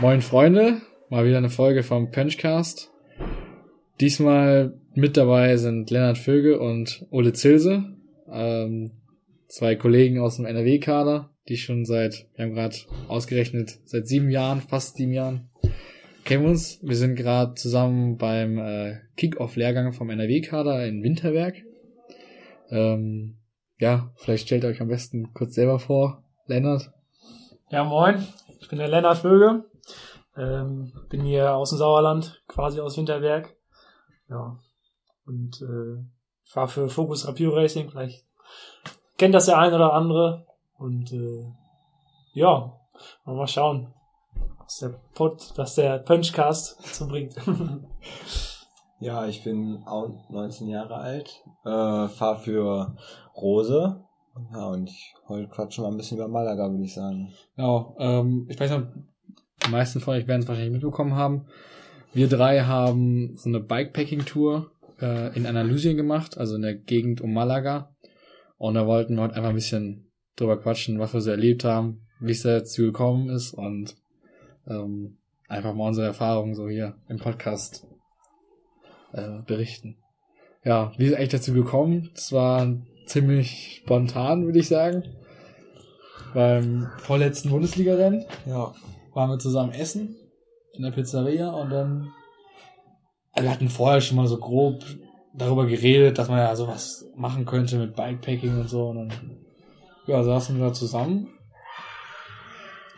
Moin Freunde, mal wieder eine Folge vom Punchcast. Diesmal mit dabei sind Lennart Vöge und Ole Zilse, ähm, zwei Kollegen aus dem NRW-Kader, die schon seit, wir haben gerade ausgerechnet, seit sieben Jahren, fast sieben Jahren, kennen uns. Wir sind gerade zusammen beim äh, Kick-Off-Lehrgang vom NRW-Kader in Winterberg. Ähm, ja, vielleicht stellt ihr euch am besten kurz selber vor, Lennart. Ja, moin, ich bin der Lennart Vöge, ähm, bin hier aus dem Sauerland, quasi aus Winterberg. Ja, und äh, fahre für Focus Rapio Racing, vielleicht kennt das der ein oder andere. Und äh, ja, mal schauen, was der Pod, was der Punchcast so bringt. Ja, ich bin auch 19 Jahre alt, äh, fahre für Rose. Ja, und ich heute quatschen mal ein bisschen über Malaga, würde ich sagen. Genau, ähm, ich weiß noch, die meisten von euch werden es wahrscheinlich mitbekommen haben. Wir drei haben so eine Bikepacking-Tour äh, in Andalusien gemacht, also in der Gegend um Malaga. Und da wollten wir heute einfach ein bisschen drüber quatschen, was wir so erlebt haben, wie es dazu gekommen ist und ähm, einfach mal unsere Erfahrungen so hier im Podcast äh, berichten. Ja, wie ist es eigentlich dazu gekommen? Das war ziemlich spontan, würde ich sagen. Beim vorletzten Bundesliga-Rennen Ja. Waren wir zusammen essen in der Pizzeria und dann also wir hatten vorher schon mal so grob darüber geredet, dass man ja sowas machen könnte mit Bikepacking und so und dann ja, saßen wir da zusammen.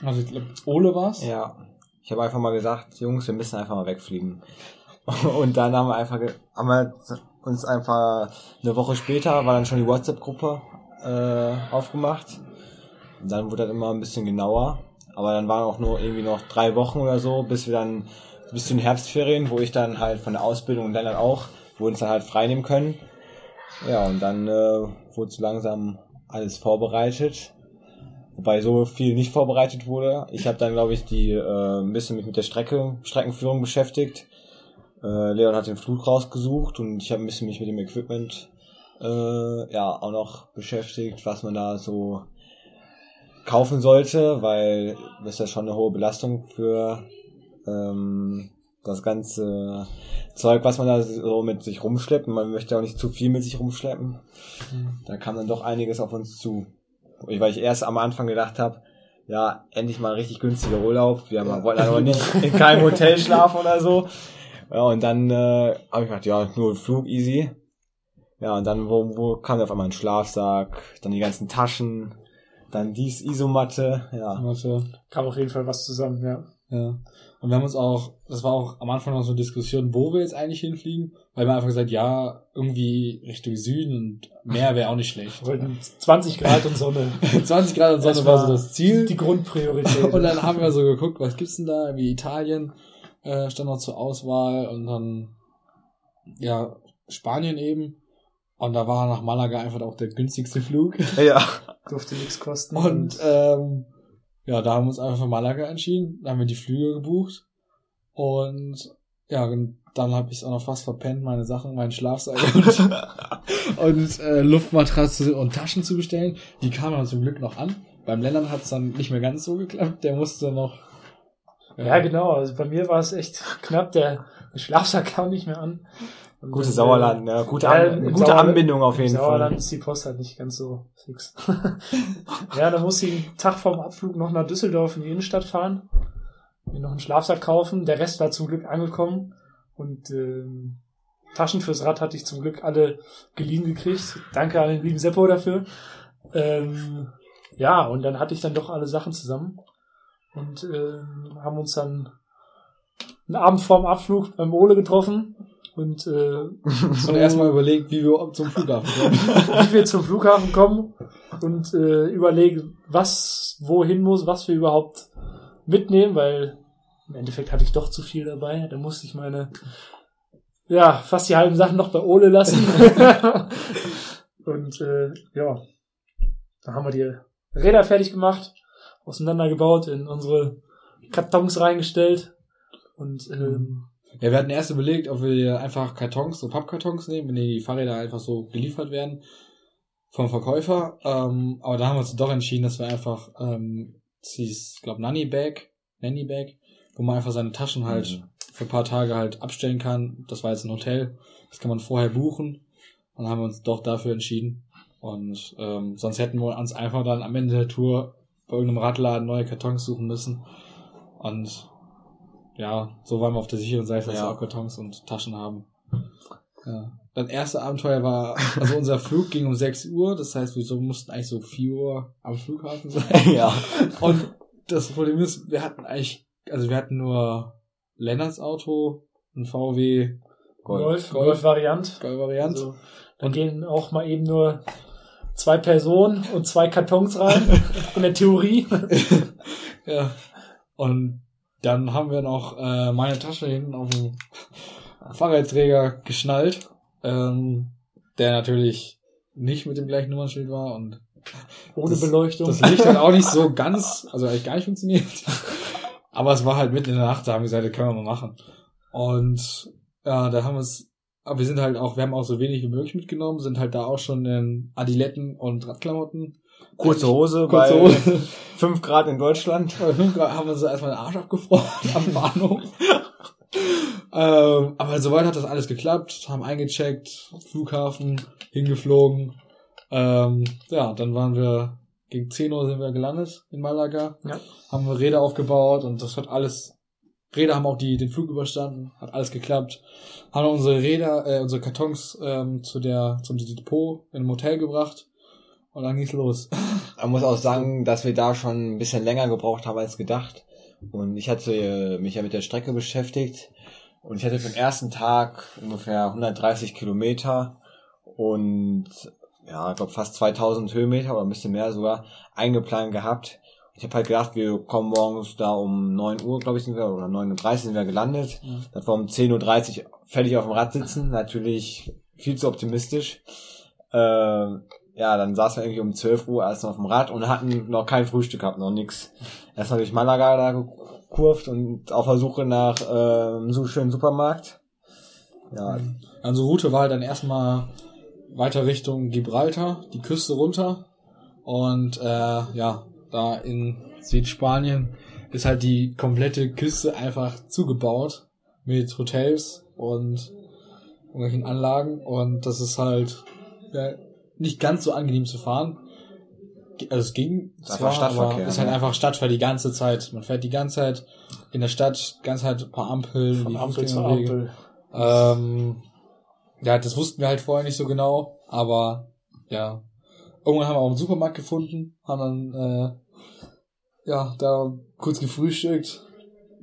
Also ich glaube, Ole war's. Ja. Ich habe einfach mal gesagt, Jungs, wir müssen einfach mal wegfliegen. Und dann haben wir einfach, haben wir uns einfach eine Woche später war dann schon die WhatsApp-Gruppe äh, aufgemacht. Und dann wurde das immer ein bisschen genauer. Aber dann waren auch nur irgendwie noch drei Wochen oder so, bis wir dann bis zu den Herbstferien, wo ich dann halt von der Ausbildung und dann auch, wo wir uns dann halt frei nehmen können. Ja, und dann äh, wurde so langsam alles vorbereitet. Wobei so viel nicht vorbereitet wurde. Ich habe dann, glaube ich, die äh, ein bisschen mich mit der Strecke, Streckenführung beschäftigt. Äh, Leon hat den Flug rausgesucht und ich habe ein bisschen mich mit dem Equipment äh, ja auch noch beschäftigt, was man da so kaufen sollte, weil das ist ja schon eine hohe Belastung für ähm, das ganze Zeug, was man da so mit sich rumschleppt. Man möchte auch nicht zu viel mit sich rumschleppen. Da kam dann doch einiges auf uns zu. Weil ich erst am Anfang gedacht habe, ja, endlich mal ein richtig günstiger Urlaub. Wir haben, wollten aber nicht in keinem Hotel schlafen oder so. Ja, und dann äh, habe ich gedacht, ja, nur ein Flug easy. Ja, und dann wo, wo kam auf einmal ein Schlafsack, dann die ganzen Taschen, dann dies Isomatte, ja. Warte. Kam auf jeden Fall was zusammen, ja. Ja. Und wir haben uns auch, das war auch am Anfang noch so eine Diskussion, wo wir jetzt eigentlich hinfliegen, weil wir einfach gesagt, ja, irgendwie Richtung Süden und Meer wäre auch nicht schlecht. Wir wollten 20 Grad und Sonne. 20 Grad und Sonne Das war so das Ziel. Die Grundpriorität. Und dann haben wir so geguckt, was gibt's denn da? Wie Italien äh, stand noch zur Auswahl und dann ja Spanien eben. Und da war nach Malaga einfach auch der günstigste Flug. Ja. durfte nichts kosten. Und ähm, ja, da haben wir uns einfach für Malaga entschieden. Da haben wir die Flüge gebucht. Und ja, und dann habe ich es auch noch fast verpennt, meine Sachen, meinen Schlafsack und, und äh, Luftmatratze und Taschen zu bestellen. Die kamen dann zum Glück noch an. Beim Lennart hat es dann nicht mehr ganz so geklappt. Der musste noch. ja, genau. Also bei mir war es echt knapp. Der, der Schlafsack kam nicht mehr an. Gute dann, Sauerland, ne? Gute, ja, An im gute Sauerland- Anbindung auf jeden Sauerland Fall. ist die Post halt nicht ganz so fix. ja, da musste ich einen Tag vorm Abflug noch nach Düsseldorf in die Innenstadt fahren, mir noch einen Schlafsack kaufen. Der Rest war zum Glück angekommen und ähm, Taschen fürs Rad hatte ich zum Glück alle geliehen gekriegt. Danke an den lieben Seppo dafür. Ähm, ja, und dann hatte ich dann doch alle Sachen zusammen und ähm, haben uns dann einen Abend vorm Abflug beim Ole getroffen und äh, Und erstmal überlegt, wie wir zum Flughafen kommen. wie wir zum Flughafen kommen und äh, überlegen, was wohin muss, was wir überhaupt mitnehmen, weil im Endeffekt hatte ich doch zu viel dabei. Da musste ich meine, ja, fast die halben Sachen noch bei Ole lassen. und äh, ja, dann haben wir die Räder fertig gemacht, auseinandergebaut, in unsere Kartons reingestellt und ähm, Ja, wir hatten erst überlegt, ob wir einfach Kartons, so Pappkartons nehmen, wenn die Fahrräder einfach so geliefert werden vom Verkäufer. Ähm, aber da haben wir uns doch entschieden, dass wir einfach ähm, dieses, glaube Nanny Bag, Nanny Bag wo man einfach seine Taschen halt Mhm. für ein paar Tage halt abstellen kann. Das war jetzt ein Hotel. Das kann man vorher buchen. Und dann haben wir uns doch dafür entschieden. Und ähm, sonst hätten wir uns einfach dann am Ende der Tour bei irgendeinem Radladen neue Kartons suchen müssen. Und ja, so waren wir auf der sicheren Seite, dass Ja. wir auch Kartons und Taschen haben. Ja. Das erste Abenteuer war, also unser Flug ging um 6 Uhr, das heißt, wir so, mussten eigentlich so 4 Uhr am Flughafen sein. ja. Und das Problem ist, wir hatten eigentlich, also wir hatten nur Lennarts Auto, ein VW Golf, Golf. Golf-Variant. Variant. Also, da gehen auch mal eben nur zwei Personen und zwei Kartons rein. in der Theorie. Ja. Und dann haben wir noch äh, meine Tasche hinten auf dem Fahrradträger geschnallt, ähm, der natürlich nicht mit dem gleichen Nummernschild war und Ohne Das- Beleuchtung. das Licht hat auch nicht so ganz, also eigentlich gar nicht funktioniert. Aber es war halt mitten in der Nacht, da haben wir gesagt, das können wir mal machen. Und ja, da haben wir es, aber wir sind halt auch, wir haben auch so wenig wie möglich mitgenommen, sind halt da auch schon in Adiletten und Radklamotten. Kurze Hose Kurze bei Hose. 5 Grad in Deutschland. Bei fünf Grad haben wir uns erstmal den Arsch abgefroren am Bahnhof. ähm, aber soweit hat das alles geklappt, haben eingecheckt, Flughafen, hingeflogen. Ähm, ja, dann waren wir, gegen 10 Uhr sind wir gelandet in Malaga. Ja. Haben wir Räder aufgebaut und das hat alles, Räder haben auch die, den Flug überstanden, hat alles geklappt. Haben unsere Räder, äh, unsere Kartons ähm, zu der, zum Depot in einem Hotel gebracht und dann ging's los. Man muss auch sagen, dass wir da schon ein bisschen länger gebraucht haben als gedacht. Und ich hatte äh, mich ja mit der Strecke beschäftigt. Und ich hatte für den ersten Tag ungefähr 130 Kilometer und ja, ich glaube fast 2000 Höhenmeter oder ein bisschen mehr sogar eingeplant gehabt. Ich habe halt gedacht, wir kommen morgens da um 9 Uhr, glaube ich, sind wir, oder 9.30 Uhr sind wir gelandet. Ja. Dass wir um 10.30 Uhr fertig auf dem Rad sitzen. Natürlich viel zu optimistisch. Äh, ja, dann saßen wir irgendwie um 12 Uhr erst noch auf dem Rad und hatten noch kein Frühstück gehabt, noch nix. Erstmal durch Malaga da gekurvt und auf der Suche nach ähm, so schönen Supermarkt. Ja, Also Route war halt dann erstmal weiter Richtung Gibraltar, die Küste runter. Und äh, ja, da in Südspanien ist halt die komplette Küste einfach zugebaut mit Hotels und irgendwelchen Anlagen. Und das ist halt ja, nicht ganz so angenehm zu fahren. Also es ging Ist einfach Stadtverkehr, aber ist halt ne? einfach Stadtverkehr die ganze Zeit. Man fährt die ganze Zeit in der Stadt, ganze Zeit ein paar Ampeln, Von Ampel zu. Ampel. Ähm, ja, das wussten wir halt vorher nicht so genau, aber ja. Irgendwann haben wir auch einen Supermarkt gefunden, haben dann äh, ja da kurz gefrühstückt.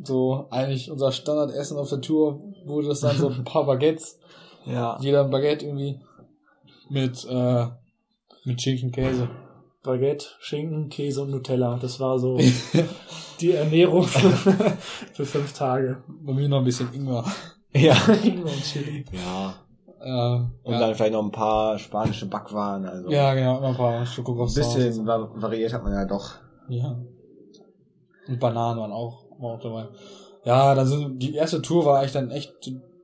So eigentlich unser Standardessen auf der Tour wurde das dann so ein paar Baguettes. ja. Jeder ein Baguette irgendwie mit äh, mit Schinken, Käse. Baguette, Schinken, Käse und Nutella. Das war so die Ernährung für fünf Tage. Bei mir noch ein bisschen Ingwer. Ja. Ingwer und Chili. Ja. Äh, Und ja. dann vielleicht noch ein paar spanische Backwaren. Also ja, genau, ein paar ein Schokocroissants. bisschen va variiert hat man ja doch. Ja. Und Bananen waren auch, waren auch dabei. Ja, dann sind die erste Tour war eigentlich dann echt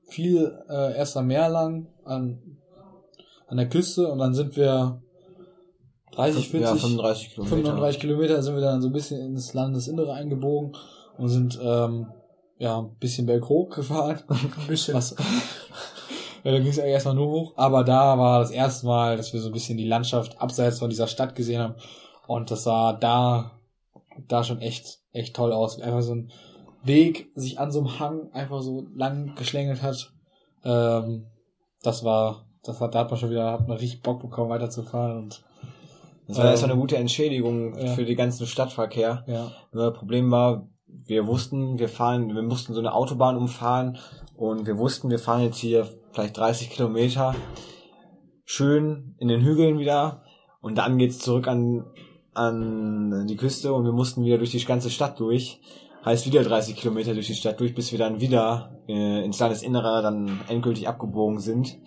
viel äh, erst am Meer lang an, an der Küste und dann sind wir 30, 40, ja, 35 Kilometer. 35 Kilometer sind wir dann so ein bisschen ins Landesinnere eingebogen und sind ähm, ja ein bisschen berghoch gefahren. Ein bisschen. Was, ja, dann ging es eigentlich erstmal nur hoch. Aber da war das erste Mal, dass wir so ein bisschen die Landschaft abseits von dieser Stadt gesehen haben. Und das sah da, da schon echt, echt toll aus. Einfach so ein Weg sich an so einem Hang einfach so lang geschlängelt hat. Ähm, das war, das hat, da hat man schon wieder, hat man richtig Bock bekommen, weiterzufahren und, Das war Ähm, erstmal eine gute Entschädigung ja. für den ganzen Stadtverkehr. ja. Nur das Problem war, wir wussten, wir fahren, wir mussten so eine Autobahn umfahren und wir wussten, wir fahren jetzt hier vielleicht 30 Kilometer schön in den Hügeln wieder und dann geht's zurück an, an die Küste und wir mussten wieder durch die ganze Stadt durch. Heißt wieder 30 Kilometer durch die Stadt durch, bis wir dann wieder äh, ins Landesinnere dann endgültig abgebogen sind.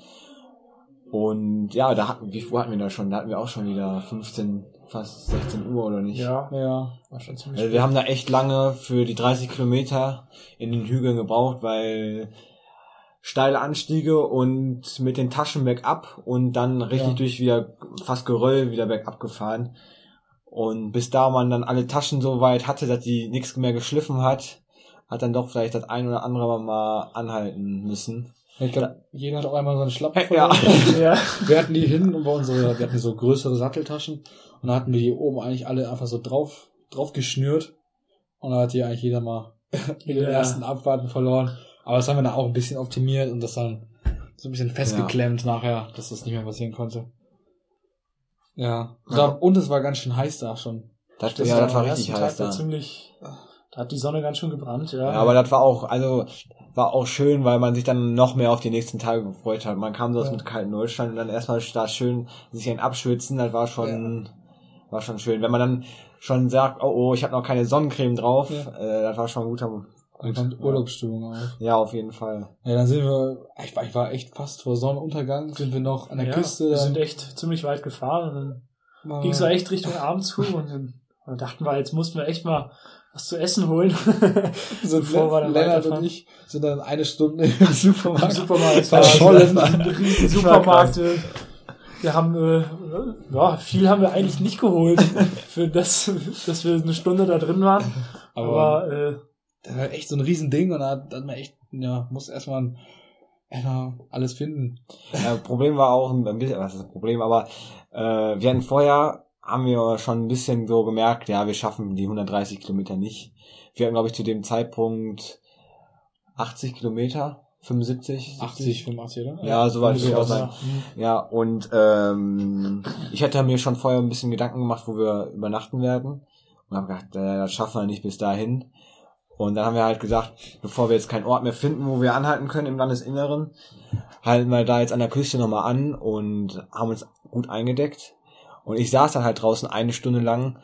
Und ja, da hatten, wie viel hatten wir da schon? Da hatten wir auch schon wieder 15, fast 16 Uhr oder nicht? Ja, Ja. war schon ziemlich Also wir haben da echt lange für die 30 Kilometer in den Hügeln gebraucht, weil steile Anstiege und mit den Taschen bergab und dann richtig Ja. durch wieder fast Geröll wieder bergab gefahren. Und bis da man dann alle Taschen so weit hatte, dass die nichts mehr geschliffen hat, hat dann doch vielleicht das ein oder andere mal anhalten müssen. Ich glaube, jeder hat auch einmal so eine Schlappe Ja. ja. Wir hatten die hin und bei unsere, wir hatten so größere Satteltaschen und da hatten wir die oben eigentlich alle einfach so drauf, drauf geschnürt und da hat die eigentlich jeder mal in den Ja. ersten Abwarten verloren. Aber das haben wir dann auch ein bisschen optimiert und das dann so ein bisschen festgeklemmt nachher, dass das nicht mehr passieren konnte. Ja. Ja. Da, und es war ganz schön heiß da schon. Das, Das ja, das war richtig heiß Tag da. ziemlich, da hat die Sonne ganz schön gebrannt, ja. Ja, aber das war auch, also war auch schön, weil man sich dann noch mehr auf die nächsten Tage gefreut hat. Man kam so aus Ja. mit kalten Neustand und dann erstmal da schön sich ein abschwitzen, das war schon, war schon schön. Wenn man dann schon sagt, oh, oh ich habe noch keine Sonnencreme drauf, Ja. äh, das war schon ein guter. Da kommt Urlaubsstimmung auf. Ja, auf jeden Fall. Ja, dann sind wir, ich war, ich war echt fast vor Sonnenuntergang, sind wir noch an der ja, Küste. Wir dann sind echt ziemlich weit gefahren und dann ging es echt Richtung Abend zu und dann, dann dachten wir, jetzt mussten wir echt mal was zu essen holen. dann Lennart und ich sind dann eine Stunde im Supermarkt. Im Supermarkt. Es Verschollen. war ein riesen Supermarkt. Wir haben, äh, ja, viel haben wir eigentlich nicht geholt, für das, dass wir eine Stunde da drin waren. Aber, Aber, äh, das war echt so ein Riesending und da hat dann echt, ja, muss erstmal erstmal alles finden. Ja, Problem war auch ein bisschen, was ist das Problem, aber äh, wir hatten vorher, haben wir schon ein bisschen so gemerkt, ja, wir schaffen die 130 Kilometer nicht. Wir hatten, glaube ich, zu dem Zeitpunkt 80 Kilometer, 75, 80, 85, oder? Ja, so weit auch Sowas. sagen. Ja, und ähm, ich hatte mir schon vorher ein bisschen Gedanken gemacht, wo wir übernachten werden. Und habe gedacht, äh, das schaffen wir nicht bis dahin. Und dann haben wir halt gesagt, bevor wir jetzt keinen Ort mehr finden, wo wir anhalten können im Landesinneren, halten wir da jetzt an der Küste nochmal an und haben uns gut eingedeckt. Und ich saß dann halt draußen eine Stunde lang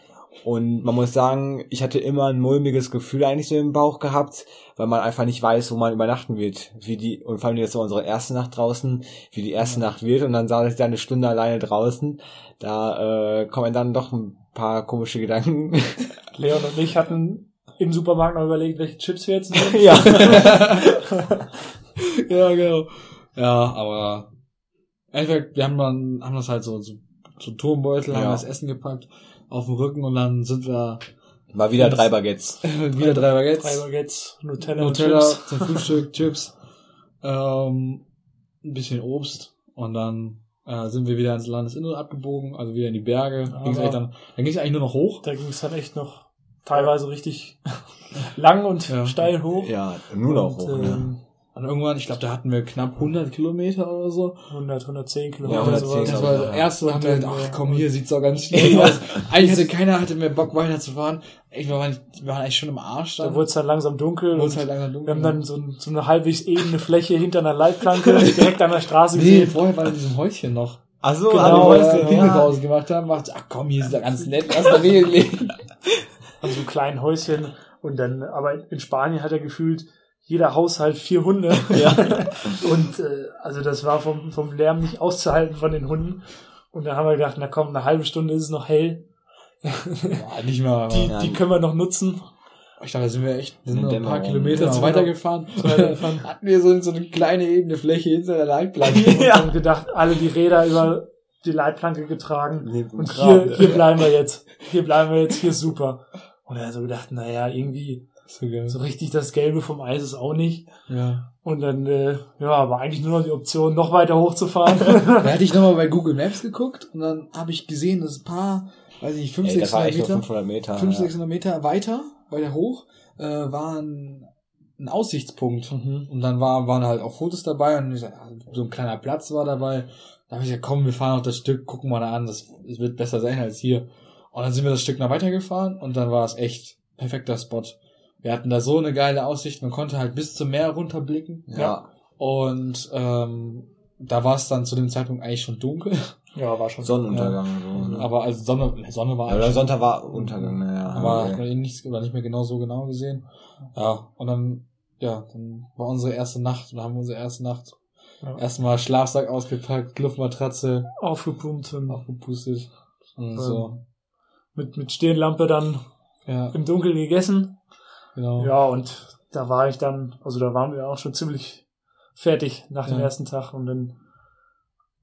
und man muss sagen, ich hatte immer ein mulmiges Gefühl eigentlich so im Bauch gehabt, weil man einfach nicht weiß, wo man übernachten wird. Wie die, und vor allem jetzt so unsere erste Nacht draußen, wie die erste Nacht wird. Und dann saß ich da eine Stunde alleine draußen. Da äh, kommen dann doch ein paar komische Gedanken. Leon und ich hatten im Supermarkt noch überlegt, welche Chips wir jetzt nehmen. ja. ja, genau. Ja, aber einfach, wir haben dann, haben das halt so, so, so Turmbeutel, haben Ja. das Essen gepackt auf dem Rücken und dann sind wir Mal wieder drei Baguettes. wieder drei Baguettes. Drei Baguettes, Nutella, Nutella und Chips. zum Frühstück, Chips, ähm, ein bisschen Obst und dann äh, sind wir wieder ins Landesinnere abgebogen, also wieder in die Berge. Aber- Ging's dann dann ging es eigentlich nur noch hoch. Da ging es dann echt noch teilweise richtig lang und Ja. steil hoch. Ja, nur noch Und, hoch. Ähm, Und irgendwann, ich glaube, da hatten wir knapp 100 Kilometer oder so. 100, 110 Ja, Kilometer. 110 sowas. Das glaub war ich, das ja. erste, haben wir gedacht, ach komm, hier sieht's doch ganz schnell Ja. aus. Eigentlich hatte keiner hatte mehr Bock weiterzufahren. Ey, Wir waren, wir waren eigentlich schon im Arsch Da dann. wurde es dann langsam dunkel. Wurde halt langsam wir dunkel. haben dann so, ein, so eine halbwegs ebene Fläche hinter einer Leitplanke direkt an der Straße nee, gesehen. vorher war in diesem Häuschen noch. Ach so, Genau, du wir ja. Pinkelpause gemacht haben, macht, ach komm, hier ist ja ganz nett, lass da regeln. an so einem kleinen Häuschen. Und dann, aber in Spanien hat er gefühlt jeder Haushalt vier Hunde. Ja. Und äh, also das war vom, vom Lärm nicht auszuhalten von den Hunden. Und dann haben wir gedacht, na komm, eine halbe Stunde ist es noch hell. Boah, nicht mal. Die, Ja. die können wir noch nutzen. ich dachte, da sind wir echt, sind noch ein paar. Kilometer wir weitergefahren. weitergefahren. hatten wir so, so eine kleine ebene Fläche hinter der Leitplanke. Und Ja. dann gedacht, alle die Räder über die Leitplanke getragen. Dem Und Kram. hier, hier bleiben wir jetzt. Hier bleiben wir jetzt, hier ist super. Und er hat so gedacht, naja, irgendwie So geil. so richtig das Gelbe vom Eis ist auch nicht. Ja. Und dann, äh, ja, war eigentlich nur noch die Option, noch weiter hochzufahren. Da hatte ich nochmal bei Google Maps geguckt und dann habe ich gesehen, dass ein paar, weiß ich nicht, 500, Ey, das war 600 echt nur Meter, 500 Meter. 500, ja. 600 Meter weiter, weiter hoch, äh, war ein, ein Aussichtspunkt. Mhm. Und dann war, waren halt auch Fotos dabei und ich so ein kleiner Platz war dabei. Da habe ich gesagt, komm, wir fahren auf das Stück, gucken mal da an, das, das wird besser sein als hier. Und dann sind wir das Stück noch weitergefahren und dann war es echt perfekter Spot. Wir hatten da so eine geile Aussicht, man konnte halt bis zum Meer runterblicken. Ja. Und ähm, da war es dann zu dem Zeitpunkt eigentlich schon dunkel. Ja, war schon. Sonnenuntergang. So, ne? Aber also Sonne, ne, Sonne war Ja, oder Sonntag war Untergang, naja. aber hat okay. man ihn nicht, oder nicht mehr genau so genau gesehen. Ja, und dann, ja, dann war unsere erste Nacht, und haben wir unsere erste Nacht Ja. erstmal Schlafsack ausgepackt, Luftmatratze Aufgepumpt und aufgepustet und Ähm, so. mit, mit Stirnlampe dann Ja, im Dunkeln gegessen. Genau. Ja, und da war ich dann, also da waren wir auch schon ziemlich fertig nach dem Ja. ersten Tag und dann,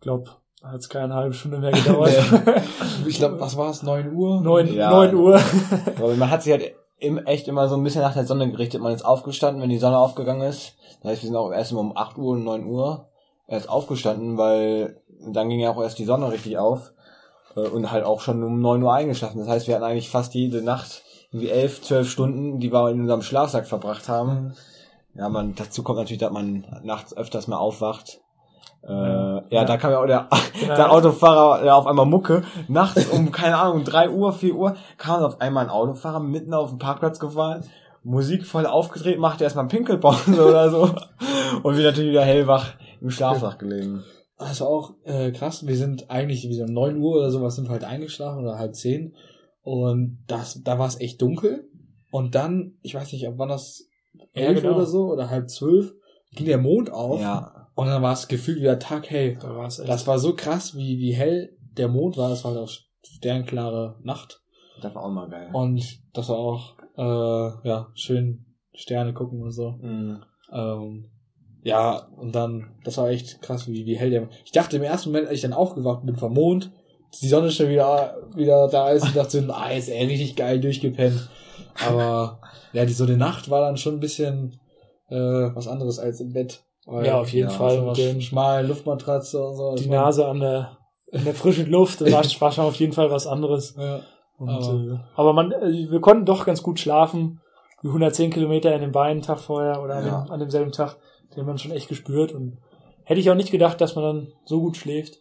glaub, hat es keine halbe Stunde mehr gedauert. Ich glaube, was war es, 9 Uhr? neun, Ja. neun Uhr. Aber man hat sich halt im, echt immer so ein bisschen nach der Sonne gerichtet. Man ist aufgestanden, wenn die Sonne aufgegangen ist. Das heißt, wir sind auch erst immer um 8 Uhr und 9 Uhr erst aufgestanden, weil dann ging ja auch erst die Sonne richtig auf. Äh, Und halt auch schon um 9 Uhr eingeschlafen. Das heißt, wir hatten eigentlich fast jede Nacht irgendwie 11, 12 Stunden, die wir in unserem Schlafsack verbracht haben. Ja, man, dazu kommt natürlich, dass man nachts öfters mal aufwacht. Äh, ja, Ja. da kam ja auch der, Genau. der Autofahrer, der auf einmal Mucke, nachts um, keine Ahnung, 3 Uhr, 4 Uhr, kam auf einmal ein Autofahrer mitten auf den Parkplatz gefahren, Musik voll aufgedreht, machte erstmal einen Pinkelpause oder so. Und wir natürlich wieder hellwach im Schlafsack gelegen. Das war auch äh, krass. Wir sind eigentlich wie so um 9 Uhr oder sowas sind wir halt eingeschlafen oder halb zehn. Und das, da war es echt dunkel. Und dann, ich weiß nicht, ab wann das Ja, elf genau. oder so oder halb zwölf, ging der Mond auf. Ja. Und dann war es gefühlt wieder Tag hell. Da war es echt. Das war so krass, wie, wie hell der Mond war. Das war halt auch sternklare Nacht. Das war auch mal geil. Und das war auch, äh, ja, schön Sterne gucken und so. Mhm. Ähm, ja, und dann, das war echt krass, wie, wie hell der. Ich dachte im ersten Moment, als ich dann aufgewacht bin vom Mond, die Sonne schon wieder, wieder da ist, und dachte, so, ah, ist ey, richtig geil durchgepennt. Aber, ja, die so eine Nacht war dann schon ein bisschen, äh, was anderes als im Bett. Weil, Ja, auf jeden Ja, Fall. So Mit dem, schmalen Luftmatratze und so. das die Nase an der, an der frischen Luft war, war schon auf jeden Fall was anderes. Ja. Und, Aber- äh, aber man, äh, wir konnten doch ganz gut schlafen. Die 110 Kilometer in den Beinen Tag vorher oder an, Ja. dem, an demselben Tag, den man schon echt gespürt. Und hätte ich auch nicht gedacht, dass man dann so gut schläft.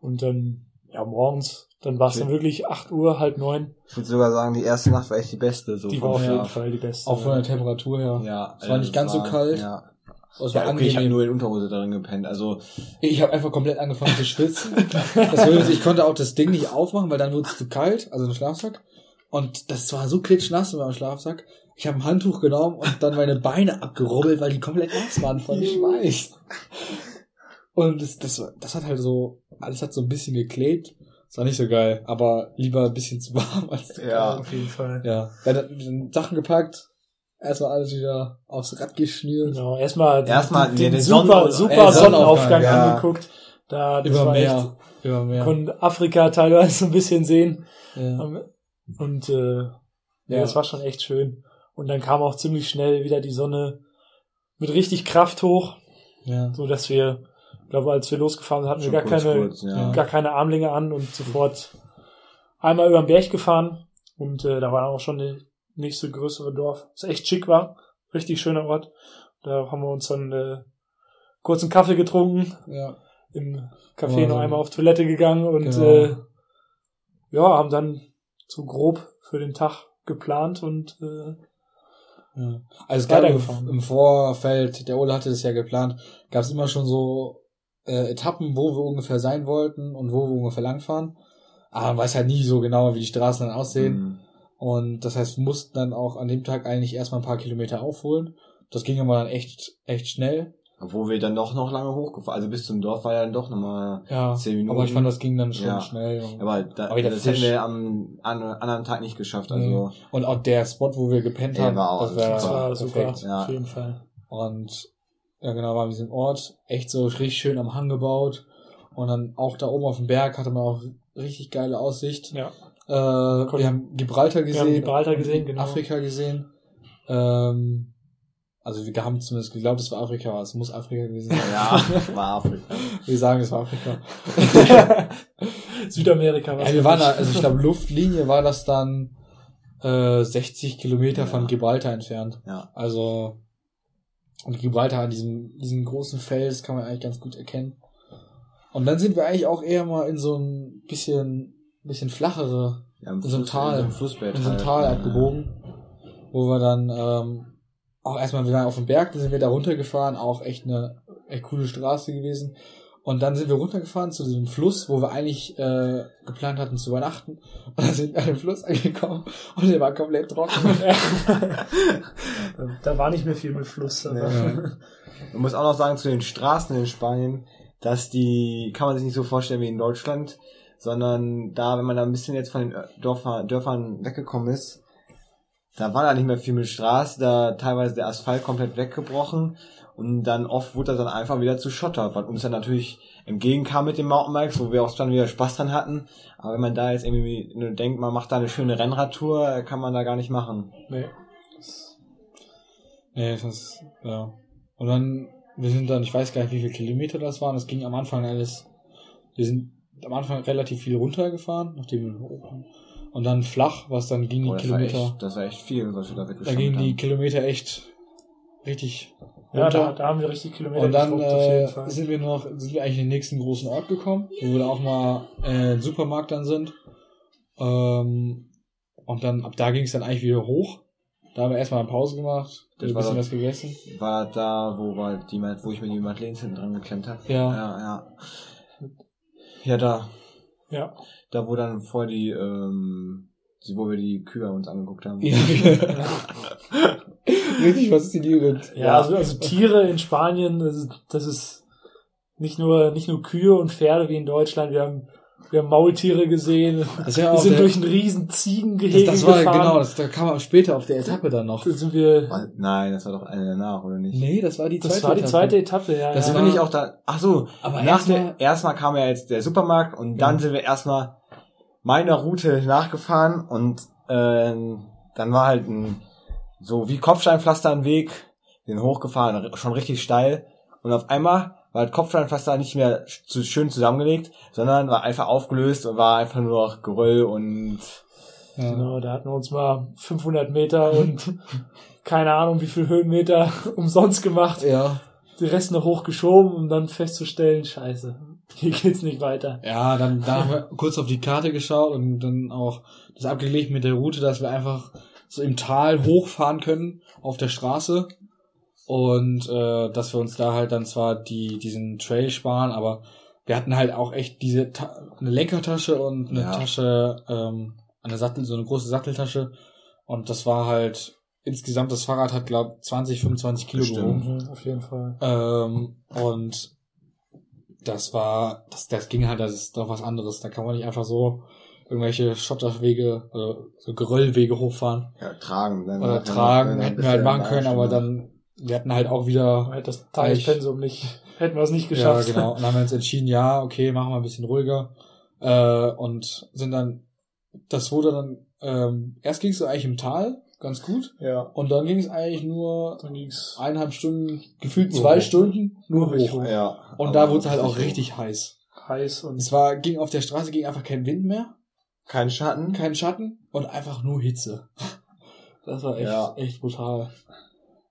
Und dann, ja, morgens, dann war es dann wirklich 8 Uhr, halb neun. Ich würde sogar sagen, die erste Nacht war echt die beste. So Die war auf jeden. Fall die beste. Auch von der Temperatur her. Ja, Es war nicht ganz so kalt. Ja, Es war ja okay, ich habe nur in Unterhose drin gepennt. Also, Ich habe einfach komplett angefangen zu schwitzen. Das wurde, ich konnte auch das Ding nicht aufmachen, weil dann wurde es zu kalt, also den Schlafsack. Und das war so klitschnass in meinem Schlafsack. Ich habe ein Handtuch genommen und dann meine Beine abgerubbelt, weil die komplett nass waren von Schweiß. Und das, das, war- das hat halt so, alles hat so ein bisschen geklebt. Das war nicht so geil, aber lieber ein bisschen zu warm als zu Ja. Auf jeden Fall. Ja. Dann, dann Sachen gepackt, erstmal alles wieder aufs Rad geschnürt. Genau, erstmal Erstmal den, den den Sonnen- super, super äh, Sonnenaufgang Sonnenaufgang, ja. angeguckt. Da, das Über war Meer. Über echt, Meer. konnten Afrika teilweise so ein bisschen sehen. Ja. Und äh, ja, Ja. das war schon echt schön. Und dann kam auch ziemlich schnell wieder die Sonne mit richtig Kraft hoch, ja. so dass wir, glaube, als wir losgefahren sind, hatten wir schon gar kurz, keine, kurz, ja. gar keine Armlinge an und sofort einmal über den Berg gefahren. Und äh, da war auch schon das nächste größere Dorf, das echt schick war, richtig schöner Ort. Da haben wir uns dann äh, kurz einen Kaffee getrunken, ja. im Café Oh. noch einmal auf Toilette gegangen und Genau. äh, ja, haben dann so grob für den Tag geplant und äh, Ja. Also es gab im, im Vorfeld, der Ole hatte das ja geplant, gab es immer schon so äh, Etappen, wo wir ungefähr sein wollten und wo wir ungefähr langfahren. Aber man weiß halt nie so genau, wie die Straßen dann aussehen. Mhm. Und das heißt, wir mussten dann auch an dem Tag eigentlich erstmal ein paar Kilometer aufholen. Das ging aber dann echt, echt schnell. Obwohl wir dann doch noch lange hochgefahren, also bis zum Dorf war ja dann doch nochmal Ja. zehn Minuten. Aber ich fand, das ging dann schon Ja. schnell. Aber, da, Aber das hätten wir am an, anderen Tag nicht geschafft. Also Und auch der Spot, wo wir gepennt haben, war auch das war, das war perfekt. super, ja. auf jeden Fall. Und ja, genau, waren wir in diesem Ort, echt so richtig schön am Hang gebaut. Und dann auch da oben auf dem Berg hatte man auch richtig geile Aussicht. Ja. Äh, wir haben Gibraltar Wir gesehen. haben Gibraltar gesehen, genau. Afrika gesehen. Ähm, also wir haben zumindest geglaubt, es war Afrika, aber es muss Afrika gewesen sein. ja, war Afrika. Wir sagen, es war Afrika. Südamerika war Ja, wir waren da, also ich glaube, Luftlinie war das dann äh, 60 Kilometer Ja. von Gibraltar entfernt. Ja. Also und Gibraltar an diesem, diesem großen Fels kann man eigentlich ganz gut erkennen. Und dann sind wir eigentlich auch eher mal in so ein bisschen, bisschen flachere, ja In so einem Fluss- Tal. in so einem Flussbett. in so ein halt. Tal Ja. abgebogen, wo wir dann ähm, auch erstmal wieder auf dem Berg, dann sind wir da runtergefahren, auch echt eine echt coole Straße gewesen. Und dann sind wir runtergefahren zu diesem Fluss, wo wir eigentlich äh, geplant hatten zu übernachten. Und dann sind wir an dem Fluss angekommen und der war komplett trocken. da war nicht mehr viel mit Fluss. Aber Ja. Man muss auch noch sagen zu den Straßen in Spanien, dass die kann man sich nicht so vorstellen wie in Deutschland, sondern da, wenn man da ein bisschen jetzt von den Dörfer, Dörfern weggekommen ist, da war da nicht mehr viel mit Straße, da teilweise der Asphalt komplett weggebrochen und dann oft wurde das dann einfach wieder zu Schotter, was uns dann natürlich entgegenkam mit den Mountainbikes, wo wir auch dann wieder Spaß dran hatten. Aber wenn man da jetzt irgendwie nur denkt, man macht da eine schöne Rennradtour, kann man da gar nicht machen. Nee. Nee, das, ja. Und dann, wir sind dann, ich weiß gar nicht, wie viele Kilometer das waren. Das ging am Anfang alles, wir sind am Anfang relativ viel runtergefahren, nachdem wir hoch waren. Und dann flach, was dann ging die Oh, das, war Kilometer. echt, das war echt viel, was wir da da weggeschaut gingen die haben. Kilometer echt richtig Ja, da, da haben wir richtig Kilometer und dann äh, sind wir noch, sind wir eigentlich in den nächsten großen Ort gekommen, wo wir dann auch mal äh, Supermarkt dann sind. Ähm, und dann ab da ging es dann eigentlich wieder hoch. Da haben wir erstmal eine Pause gemacht, Das ein war bisschen doch- was gegessen. War da, wo war die, wo ich mir die Madeleine hinten dran geklemmt habe. Ja. Ja, ja. Ja, da. Ja. Da, wo dann vor die, ähm, die- wo wir die Kühe uns angeguckt haben. Ja. Richtig faszinierend. Ja, also, also Tiere in Spanien, das ist, das ist nicht nur, nicht nur Kühe und Pferde wie in Deutschland. Wir haben, wir haben Maultiere gesehen. Das Wir sind der, durch ein riesen Ziegengehege das, das war gefahren. genau, das, da kam auch später auf der Etappe dann noch. Da sind wir, Nein, das war doch eine danach, oder nicht? Nee, das war die zweite das war die Etappe. zweite Etappe, ja. Das Das ja. bin ich auch da. Ach so, Aber nach erstmal- der, erstmal kam ja jetzt der Supermarkt und dann Ja. sind wir erstmal meiner Route nachgefahren und ähm, dann war halt ein so wie Kopfsteinpflaster ein Weg, den hochgefahren, schon richtig steil und auf einmal war das Kopfsteinpflaster nicht mehr zu, schön zusammengelegt, sondern war einfach aufgelöst und war einfach nur noch Geröll und Ja. Genau, da hatten wir uns mal 500 Meter und keine Ahnung wie viel Höhenmeter umsonst gemacht. ja. Den Rest noch hochgeschoben, um dann festzustellen, scheiße, hier geht's nicht weiter. Ja, dann, dann haben wir kurz auf die Karte geschaut und dann auch das abgelegt mit der Route, dass wir einfach so im Tal hochfahren können auf der Straße und äh, dass wir uns da halt dann zwar die diesen Trail sparen, aber wir hatten halt auch echt diese Ta eine Lenkertasche und eine Ja. Tasche, ähm, eine Sattel, so eine große Satteltasche und das war halt insgesamt das Fahrrad hat glaub 20, 25 Kilo gewogen. Mhm, auf jeden Fall. Ähm, und das war, das, das ging halt, das ist doch was anderes. Da kann man nicht einfach so irgendwelche Schotterwege, oder so Geröllwege hochfahren ja, tragen. Dann oder hat man tragen, hätten wir halt machen können, aber dann, wir hatten halt auch wieder, hätte das Tagespensum nicht, hätten wir es nicht ja geschafft. genau, und dann haben wir uns entschieden, ja, okay, machen wir ein bisschen ruhiger, äh, und sind dann, das wurde dann, ähm, erst ging es so eigentlich im Tal, ganz gut, Ja. und dann ging es eigentlich nur Dann ging's eineinhalb Stunden, gefühlt Nur zwei hoch. Stunden, nur hoch. hoch. Ja. Und da wurde es halt auch hoch. richtig heiß. heiß und Es war, ging auf der Straße ging einfach kein Wind mehr, Kein Schatten. kein Schatten und einfach nur Hitze. Das war echt, Ja. echt brutal.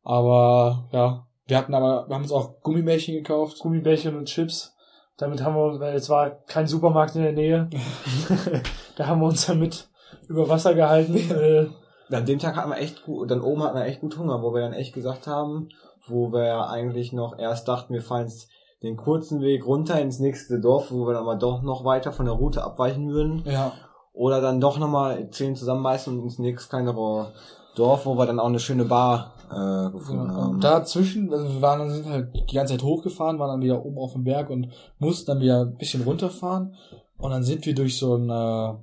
Aber ja, wir hatten aber, wir haben uns auch Gummibärchen gekauft. Gummibärchen und Chips. Damit haben wir, weil es war kein Supermarkt in der Nähe, da haben wir uns damit über Wasser gehalten. An dem Tag hatten wir echt gut, dann oben hatten wir echt gut Hunger, wo wir dann echt gesagt haben, wo wir eigentlich noch erst dachten, wir fahren jetzt den kurzen Weg runter ins nächste Dorf, wo wir dann aber doch noch weiter von der Route abweichen würden. Ja, Oder dann doch nochmal zehn zusammenbeißen und ins nächste kleinere Dorf, wo wir dann auch eine schöne Bar äh, gefunden ja. haben. Und dazwischen, also wir waren sind halt die ganze Zeit hochgefahren, waren dann wieder oben auf dem Berg und mussten dann wieder ein bisschen runterfahren. Und dann sind wir durch so ein, äh,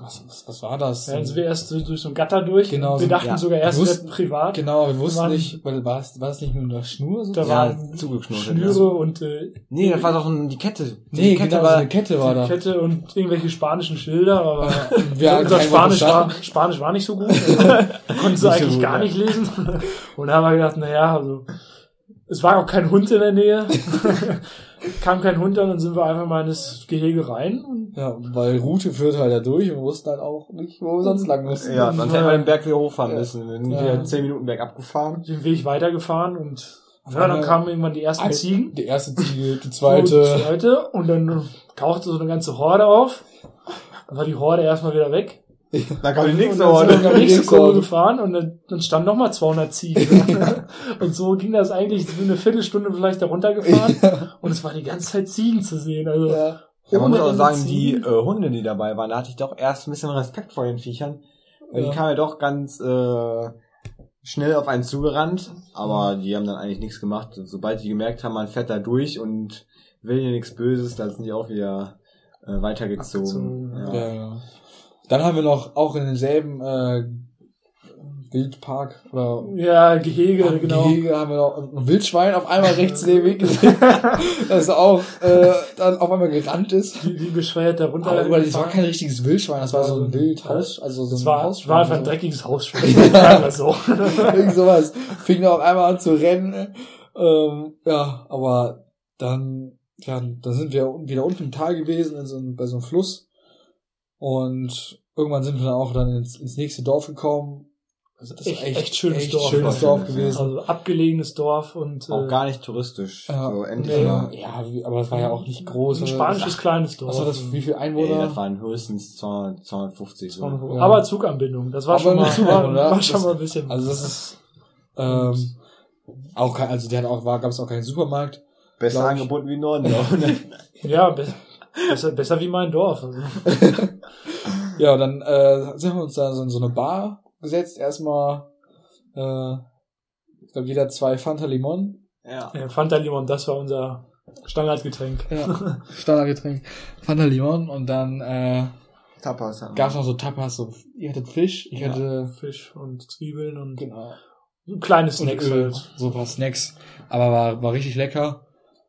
was, was, was war das? dann sind wir erst durch durch so ein Gatter durch. Genau, wir so- dachten ja. sogar erst, Wir wussten- hätten privat. Genau, wir wussten waren- nicht, weil war es, war es nicht mit einer Schnur? So? Da ja, waren zugeschnurrt. Schnüre und äh, Nee, das war doch ein, die Kette. Die Nee, Kette genau, so eine Kette war da. Kette und irgendwelche spanischen Schilder, aber Wir hatten unser Spanisch war. Spanisch war nicht so gut. Also, konnten sie so eigentlich gut, gar ja. nicht lesen. Und da haben wir gedacht, naja, also es war auch kein Hund in der Nähe. Kam kein Hund, dann sind wir einfach mal in das Gehege rein. Und Ja, weil Route führt halt da durch und wir wussten halt auch nicht, wo wir sonst lang mussten. Ja, dann hätten wir den Berg wieder hochfahren Ja. müssen. Wir sind Ja. wieder zehn Minuten bergab gefahren. den Weg weitergefahren und ja, dann kamen irgendwann die ersten Ein- Ziegen. Die erste Ziege, die zweite. die zweite. Und dann tauchte so eine ganze Horde auf. Dann war die Horde erstmal wieder weg. Dann kam die Und nächste dann sind wir in Horde. der nächsten Nächste Kurve Horde. gefahren und dann, dann standen nochmal 200 Ziegen. und so ging das eigentlich so eine Viertelstunde vielleicht da runtergefahren. Und es war die ganze Zeit Ziegen zu sehen. Also Ja. Ja, man muss auch sagen, die Ziegen. äh, Hunde, die dabei waren, da hatte ich doch erst ein bisschen Respekt vor den Viechern. Weil Ja. die kamen ja doch ganz äh, schnell auf einen zugerannt, aber die haben dann eigentlich nichts gemacht. Sobald die gemerkt haben, man fährt da durch und will hier nichts Böses, dann sind die auch wieder äh, weitergezogen. Abgezogen, Ja. Ja, ja. Dann haben wir noch auch in demselben äh, Wildpark oder Ja, Gehege, genau. Gehege haben wir noch ein Wildschwein auf einmal rechts neben mir gesehen, das auch äh, dann auf einmal gerannt ist. Wie, wie bescheuert da runter. Aber das war kein richtiges Wildschwein, das war so ein Wildhaus, also so Das ein war, Hausschwein. war einfach ein so. dreckiges Hausschwein. wir so. Irgend sowas. Fing da auf einmal an zu rennen. Ähm, ja, aber dann, ja, dann sind wir wieder unten im Tal gewesen, in so einem, bei so einem Fluss. Und irgendwann sind wir dann auch dann ins, ins nächste Dorf gekommen. Also das Echt- war echt, echt schönes echt Dorf. schönes Dorf gewesen. Also abgelegenes Dorf und Auch äh, gar nicht touristisch. Ja. So endlich Nee. mal. ja, wie- aber das war ja auch nicht groß. ein oder- spanisches kleines Dorf. Was war das? Wie viele Nee, Einwohner? das waren höchstens 200, 250. So. Ja. Aber Zuganbindung, das war Aber schon mal, Zuganbindung, war, war schon Das- mal ein bisschen. Also das ist ähm, auch kein, also die hatten auch war gab es auch keinen Supermarkt. Besser angeboten wie Norden. ja, be besser, besser wie mein Dorf. Also. Ja, und dann äh, sind wir uns da so in so eine Bar gesetzt. Erstmal, äh, ich glaube, jeder zwei Fanta Limon. ja. Ja, Fanta Limon, das war unser Standardgetränk. Ja, Standardgetränk. Fanta Limon und dann äh, Tapas. wir. gab's noch so Tapas. So, ihr hattet Fisch, ich Ja. hatte Fisch und Zwiebeln und genau, so kleine und Snacks Öl, halt. so ein paar Snacks. Aber war, war richtig lecker.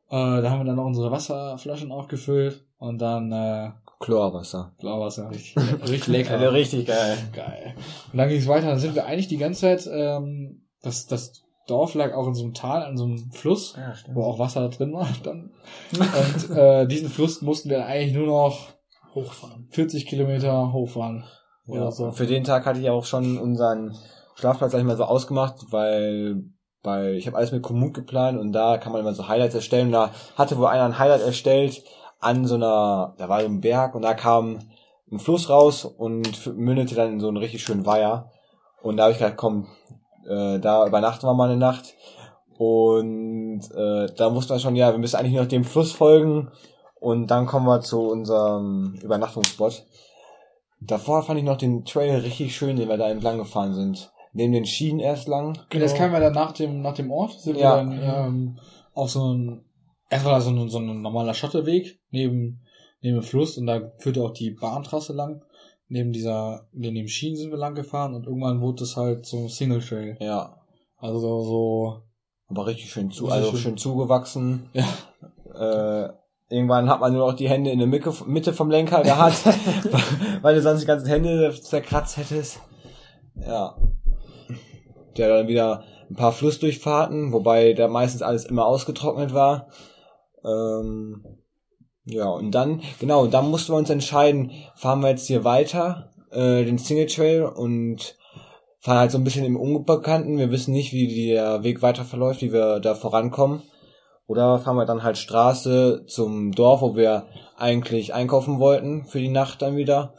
Äh, da haben wir dann noch unsere Wasserflaschen aufgefüllt und dann äh, Chlorwasser. Blauwasser, richtig, richtig lecker. Ja, richtig geil. Geil. Und dann ging es weiter, dann sind wir eigentlich die ganze Zeit, ähm, das, das Dorf lag auch in so einem Tal, an so einem Fluss, Ja, wo auch Wasser drin war dann. Und äh, diesen Fluss mussten wir eigentlich nur noch Hochfahren. 40 Kilometer hochfahren. Ja, Oder so. für den Tag hatte ich auch schon unseren Schlafplatz sag ich mal so ausgemacht, weil bei ich habe alles mit Komoot geplant und da kann man immer so Highlights erstellen. Und da hatte wohl einer ein Highlight erstellt an so einer, da war so ein Berg und da kam ein Fluss raus und mündete dann in so einen richtig schönen Weiher. Und da habe ich gedacht, komm, äh, da übernachten wir mal eine Nacht. Und äh, da wussten wir schon, ja, wir müssen eigentlich nur noch dem Fluss folgen. Und dann kommen wir zu unserem Übernachtungsspot. Davor fand ich noch den Trail richtig schön, den wir da entlang gefahren sind. Neben den Schienen erst lang. Und jetzt kamen wir dann nach dem, nach dem Ort, sind Ja. wir dann ähm, auf so ein, erst war da so ein, so ein normaler Schotterweg neben, neben dem Fluss und da führte auch die Bahntrasse lang. Neben dieser, neben dem Schienen sind wir lang gefahren und irgendwann wurde es halt so ein Single Trail. Ja. Also so, Aber richtig schön zu, also schön. schön zugewachsen. ja, Äh, irgendwann hat man nur noch die Hände in der Mitte, Mitte vom Lenker gehabt, weil du sonst die ganzen Hände zerkratzt hättest. Ja. Der dann wieder ein paar Flussdurchfahrten, wobei da meistens alles immer ausgetrocknet war. Ähm, ja, und dann, genau, dann mussten wir uns entscheiden, fahren wir jetzt hier weiter, äh, den Single Trail und fahren halt so ein bisschen im Unbekannten. Wir wissen nicht, wie der Weg weiter verläuft, wie wir da vorankommen. Oder fahren wir dann halt Straße zum Dorf, wo wir eigentlich einkaufen wollten für die Nacht dann wieder.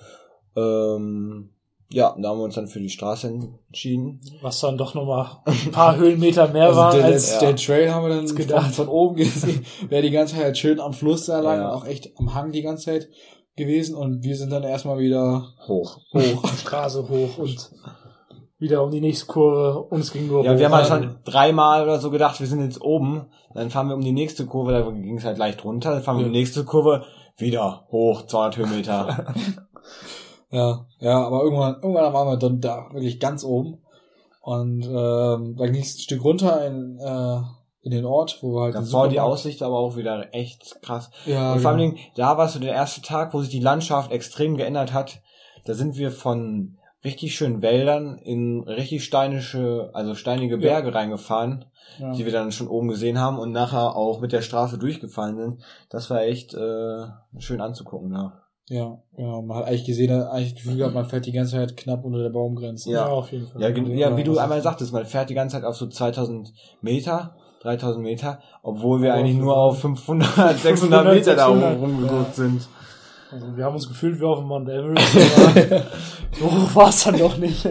Ähm, ja, da haben wir uns dann für die Straße entschieden. Was dann doch nochmal ein paar Höhenmeter mehr also war der, als der, der Trail haben wir dann gedacht. von, von oben gesehen, wäre die ganze Zeit schön am Fluss da lang, Ja. auch echt am Hang die ganze Zeit gewesen und wir sind dann erstmal wieder Hoch. hoch. Straße hoch und wieder um die nächste Kurve. Uns ging nur Ja, hoch. wir haben halt schon dreimal oder so gedacht, wir sind jetzt oben. Dann fahren wir um die nächste Kurve, da ging es halt leicht runter. Dann fahren wir um die nächste Kurve, wieder hoch, 200 Höhenmeter. Ja, ja, aber irgendwann, irgendwann waren wir dann da wirklich ganz oben. Und ähm, dann ging es ein Stück runter in, äh, in den Ort, wo wir halt Da war die Aussicht aber auch wieder echt krass. Ja, Und vor genau. allem, da war so der erste Tag, wo sich die Landschaft extrem geändert hat. Da sind wir von richtig schönen Wäldern in richtig steinische, also steinige Ja. Berge reingefahren, ja. die wir dann schon oben gesehen haben und nachher auch mit der Straße durchgefahren sind. Das war echt äh, schön anzugucken, ja. Ja, ja, man hat eigentlich gesehen, eigentlich das Gefühl gehabt, man fährt die ganze Zeit knapp unter der Baumgrenze. ja, Ja. auf jeden Fall. Ja, ja, wie du Ja, einmal sagtest, man fährt die ganze Zeit auf so 2000 Meter, 3000 Meter, obwohl wir Aber eigentlich nur auf 500, 600 Meter da 600, rumgeguckt sind. Also wir haben uns gefühlt wie auf dem Mount Everest, aber so hoch war es dann doch nicht.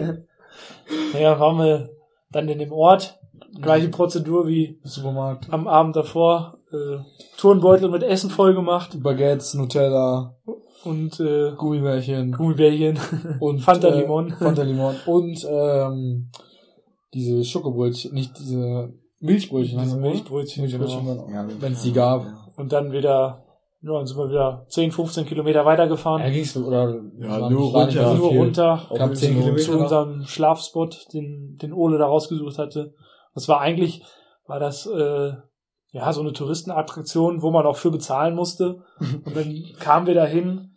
Naja, waren wir dann in dem Ort. Gleiche Prozedur wie Supermarkt. am Abend davor. Äh, Turnbeutel mit Essen voll gemacht Baguettes, Nutella, und äh, Gummibärchen Gummibärchen und Fanta äh, Limon. Fanta Limon und ähm, diese Schokobrötchen, nicht diese Milchbrötchen. Diese oder? Milchbrötchen, Milchbrötchen, genau. wenn- Ja, wenn es die gab. Und dann wieder Ja, dann sind wir wieder 10, 15 Kilometer weitergefahren. Ja, ging's oder Ja, nur runter. nur runter Knapp ein 10 bisschen Kilometer. zu noch. unserem Schlafspot, den, den Ole da rausgesucht hatte. Das war eigentlich, war das äh, ja so eine Touristenattraktion, wo man auch für bezahlen musste. Und dann kamen wir da hin